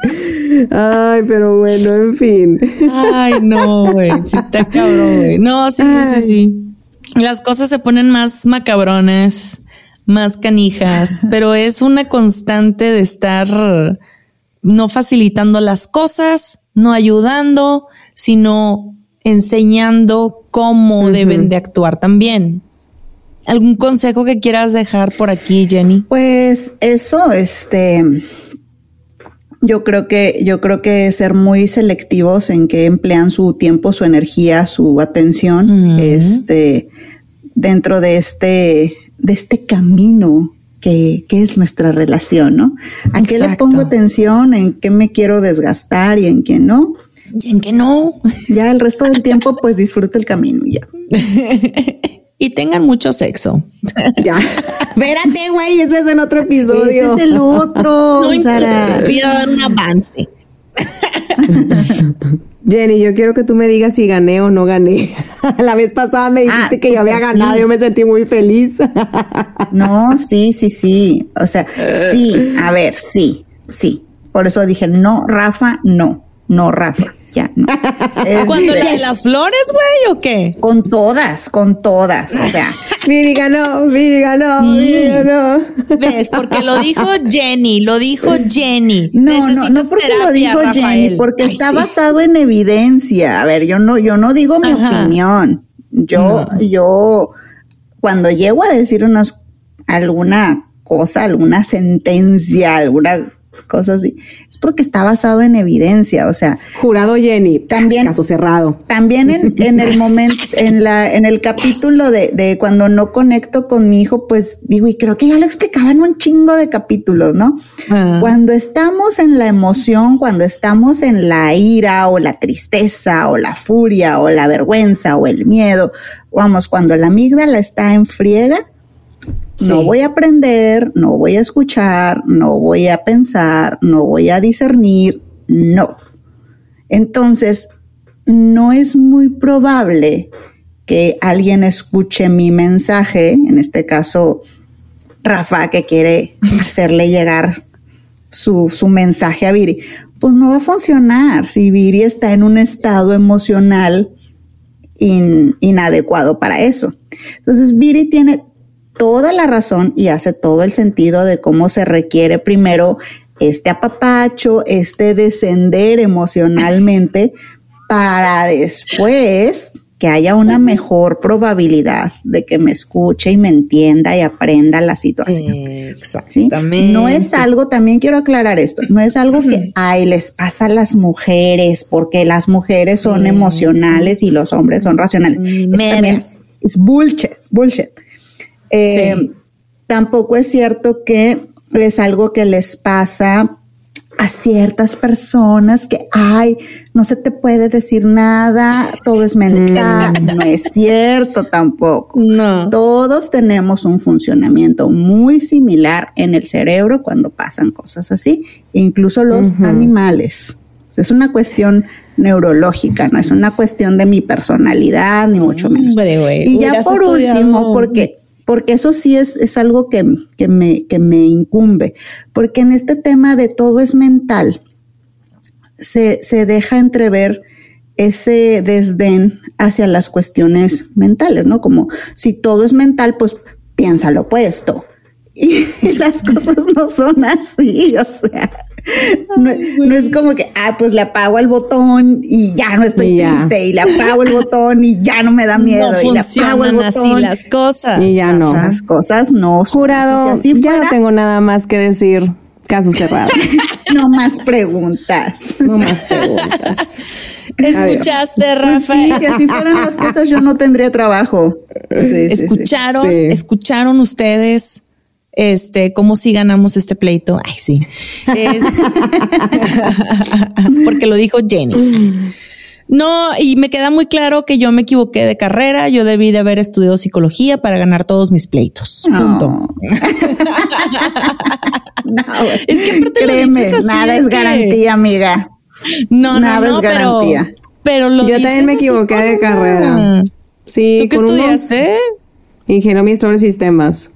Ay, pero bueno, en fin. Ay, no, güey. Sí está cabrón, güey. No, sí, sí, sí, sí. Las cosas se ponen más macabrones, más canijas, pero es una constante de estar no facilitando las cosas, no ayudando, sino enseñando cómo deben de actuar también. ¿Algún consejo que quieras dejar por aquí, Jenny? Pues eso, este, yo creo que, yo creo que ser muy selectivos en que emplean su tiempo, su energía, su atención, este, dentro de este, de este camino que, que es nuestra relación, ¿no? ¿A qué le pongo atención? ¿En qué me quiero desgastar y en qué no? ¿Y en qué no? Ya el resto del tiempo, pues disfruta el camino y ya. y tengan mucho sexo. Ya. Espérate, güey, ese es en otro Ese episodio. es el otro, No Sara. importa, voy a dar un avance. Jenny, yo quiero que tú me digas si gané o no gané. La vez pasada me dijiste Ah, que yo había pues ganado, sí. yo me sentí muy feliz. No, sí, sí, sí. O sea, sí, a ver, sí, sí. Por eso dije, no, Rafa, no, no, Rafa, ya, no. ¿Cuando la de las flores, güey, o qué? Con todas, con todas. O sea, Viri ganó, Viri ganó, Sí. Viri ganó. ¿Ves? Porque lo dijo Jenny, lo dijo Jenny. no, no, Necesitas no porque lo dijo Rafael. Jenny, porque Ay, está sí. basado en evidencia. A ver, yo no, yo no digo mi Ajá. opinión. Yo, yo, cuando llego a decir unas, alguna cosa, alguna sentencia, alguna cosa así, es porque está basado en evidencia. O sea, Jurado Jenny. También- Caso cerrado. También en, en el momento, en la, en el capítulo de, de cuando no conecto con mi hijo, pues digo, y creo que ya lo explicaba en un chingo de capítulos, ¿no? Ah. Cuando estamos en la emoción, cuando estamos en la ira o la tristeza o la furia o la vergüenza o el miedo, vamos, cuando la amígdala está en friega, no voy a aprender, no voy a escuchar, no voy a pensar, no voy a discernir, no. Entonces, no es muy probable que alguien escuche mi mensaje, en este caso, Rafa, que quiere hacerle llegar su, su mensaje a Viri. Pues no va a funcionar si Viri está en un estado emocional in- inadecuado para eso. Entonces, Viri tiene toda la razón y hace todo el sentido de cómo se requiere primero este apapacho, este descender emocionalmente para después que haya una mejor probabilidad de que me escuche y me entienda y aprenda la situación. ¿sí? Exactamente. No es algo, también quiero aclarar esto, no es algo que ay, les pasa a las mujeres, porque las mujeres son Sí, emocionales y los hombres son racionales. Es, también- es bullshit, bullshit. Eh, Sí. Tampoco es cierto que es algo que les pasa a ciertas personas que, ay, no se te puede decir nada, todo es mental. no es cierto tampoco. No. Todos tenemos un funcionamiento muy similar en el cerebro cuando pasan cosas así, incluso los animales. Es una cuestión neurológica, no es una cuestión de mi personalidad, ni mucho menos. Hombre, güey, y ya por último, porque, porque eso sí es, es algo que, que, me, que me incumbe, porque en este tema de todo es mental, se, se deja entrever ese desdén hacia las cuestiones mentales, ¿no? Como si todo es mental, pues piensa lo opuesto. Y las cosas no son así, o sea, No, no es como que, ah, pues le apago el botón y ya no estoy Y triste, y le apago el botón y ya no me da miedo, no y le apago el funcionan así botón. las cosas. Y ya no. Las cosas no. Jurado. Si ya fuera, no tengo nada más que decir. Caso cerrado. no más preguntas. No más preguntas. ¿Escuchaste, Pues Rafa? sí, si así fueran las cosas, yo no tendría trabajo. Sí. ¿Escucharon? Sí. ¿Escucharon ustedes? Este, cómo si ganamos este pleito? Ay, sí. Es- Porque lo dijo Jenny. No, y me queda muy claro que yo me equivoqué de carrera. Yo debí de haber estudiado psicología para ganar todos mis pleitos. Punto. No. Es que aparte lo Créeme, dices así, nada es que- garantía, amiga. No, Nada no, es garantía. pero lo Yo también me equivoqué de carrera. Sí, ¿Tú qué con unos estudiaste? ingeniero administrador de sistemas.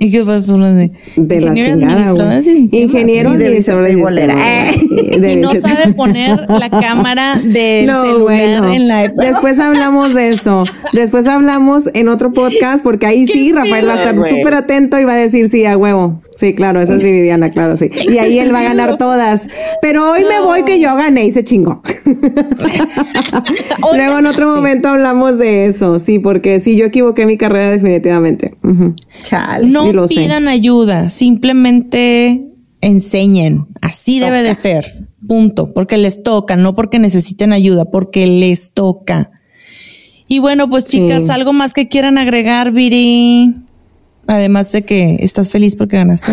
¿Y qué pasó? De, De la ingeniero chingada, güey. Ingeniero administrador de bolera. sistemas. Eh. Y no sabe poner la cámara del No, celular bueno. en la Después hablamos de eso. Después hablamos en otro podcast porque ahí sí Rafael va a estar súper atento y va a decir sí a huevo. Sí, claro, esa es Viridiana, claro, sí. Y ahí él va a ganar todas. Pero hoy me voy que yo gané y se chingó. Luego en otro momento hablamos de eso, sí, porque sí, yo equivoqué mi carrera definitivamente. Chale. y No lo sé. pidan ayuda, simplemente enseñen. Así debe de ser. Punto. Porque les toca, no porque necesiten ayuda, porque les toca. Y bueno, pues Sí. chicas, algo más que quieran agregar, Viri. Además de que estás feliz porque ganaste.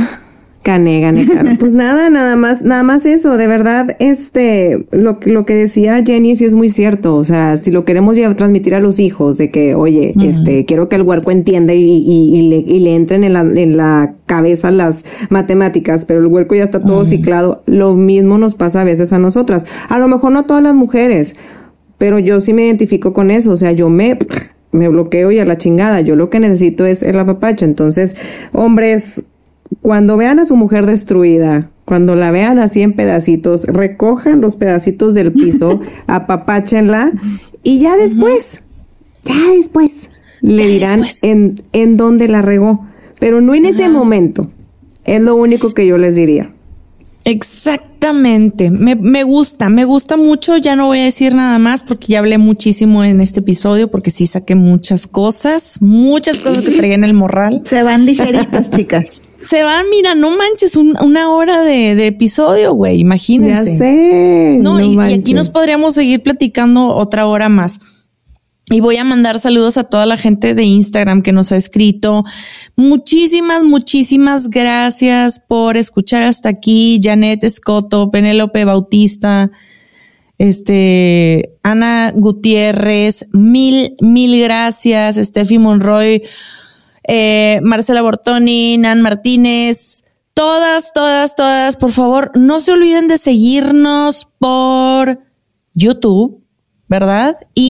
Gané, gané, claro. Pues nada, nada más, nada más eso, de verdad, este, lo, que- lo que decía Jenny sí es muy cierto, o sea, si lo queremos ya transmitir a los hijos, de que, oye, este, quiero que el huerco entienda y, y- y le, y le entren en la, en la cabeza las matemáticas, pero el huerco ya está todo ciclado, lo mismo nos pasa a veces a nosotras, a lo mejor no todas las mujeres, pero yo sí me identifico con eso, o sea, yo me, me bloqueo y a la chingada, yo lo que necesito es el apapacho, entonces, hombres, cuando vean a su mujer destruida, cuando la vean así en pedacitos, recojan los pedacitos del piso, apapáchenla y ya después, ya después, le dirán después. en, en dónde la regó, pero no en ese momento. Es lo único que yo les diría. Exactamente. Me, me gusta, me gusta mucho. Ya no voy a decir nada más porque ya hablé muchísimo en este episodio porque sí saqué muchas cosas, muchas cosas que traía en el morral. Se van ligeritas, chicas. Se van, mira, no manches, un- una hora de, de episodio, güey, imagínense. Ya sé. No, y, y aquí nos podríamos seguir platicando otra hora más. Y voy a mandar saludos a toda la gente de Instagram que nos ha escrito. Muchísimas, muchísimas gracias por escuchar hasta aquí. Janet Escoto, Penélope Bautista, este, Ana Gutiérrez, mil, mil gracias. Steffi Monroy, eh, Marcela Bortoni, Nan Martínez, todas, todas, todas, por favor, no se olviden de seguirnos por YouTube, ¿verdad? Y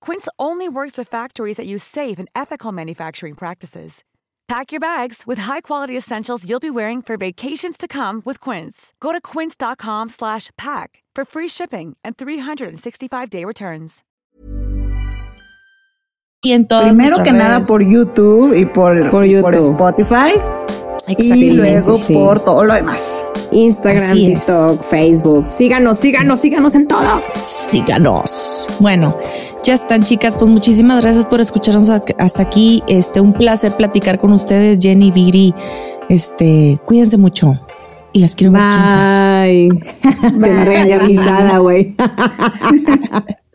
Quince only works with factories that use safe and ethical manufacturing practices. Pack your bags with high-quality essentials you'll be wearing for vacations to come with Quince. Go to quince.com slash pack for free shipping and 365-day returns. en todas Primero nuestras que nada por YouTube y por, Por y por YouTube. Spotify. Y luego sí, sí. por todo lo demás. Instagram, Así es. TikTok, Facebook. Síganos, síganos, síganos en todo. síganos. Bueno, ya están, chicas. Pues muchísimas gracias por escucharnos hasta aquí. Este, un placer platicar con ustedes, Jenny, Viri. Este, cuídense mucho. Y las quiero ver triunfar. Bye. Te güey.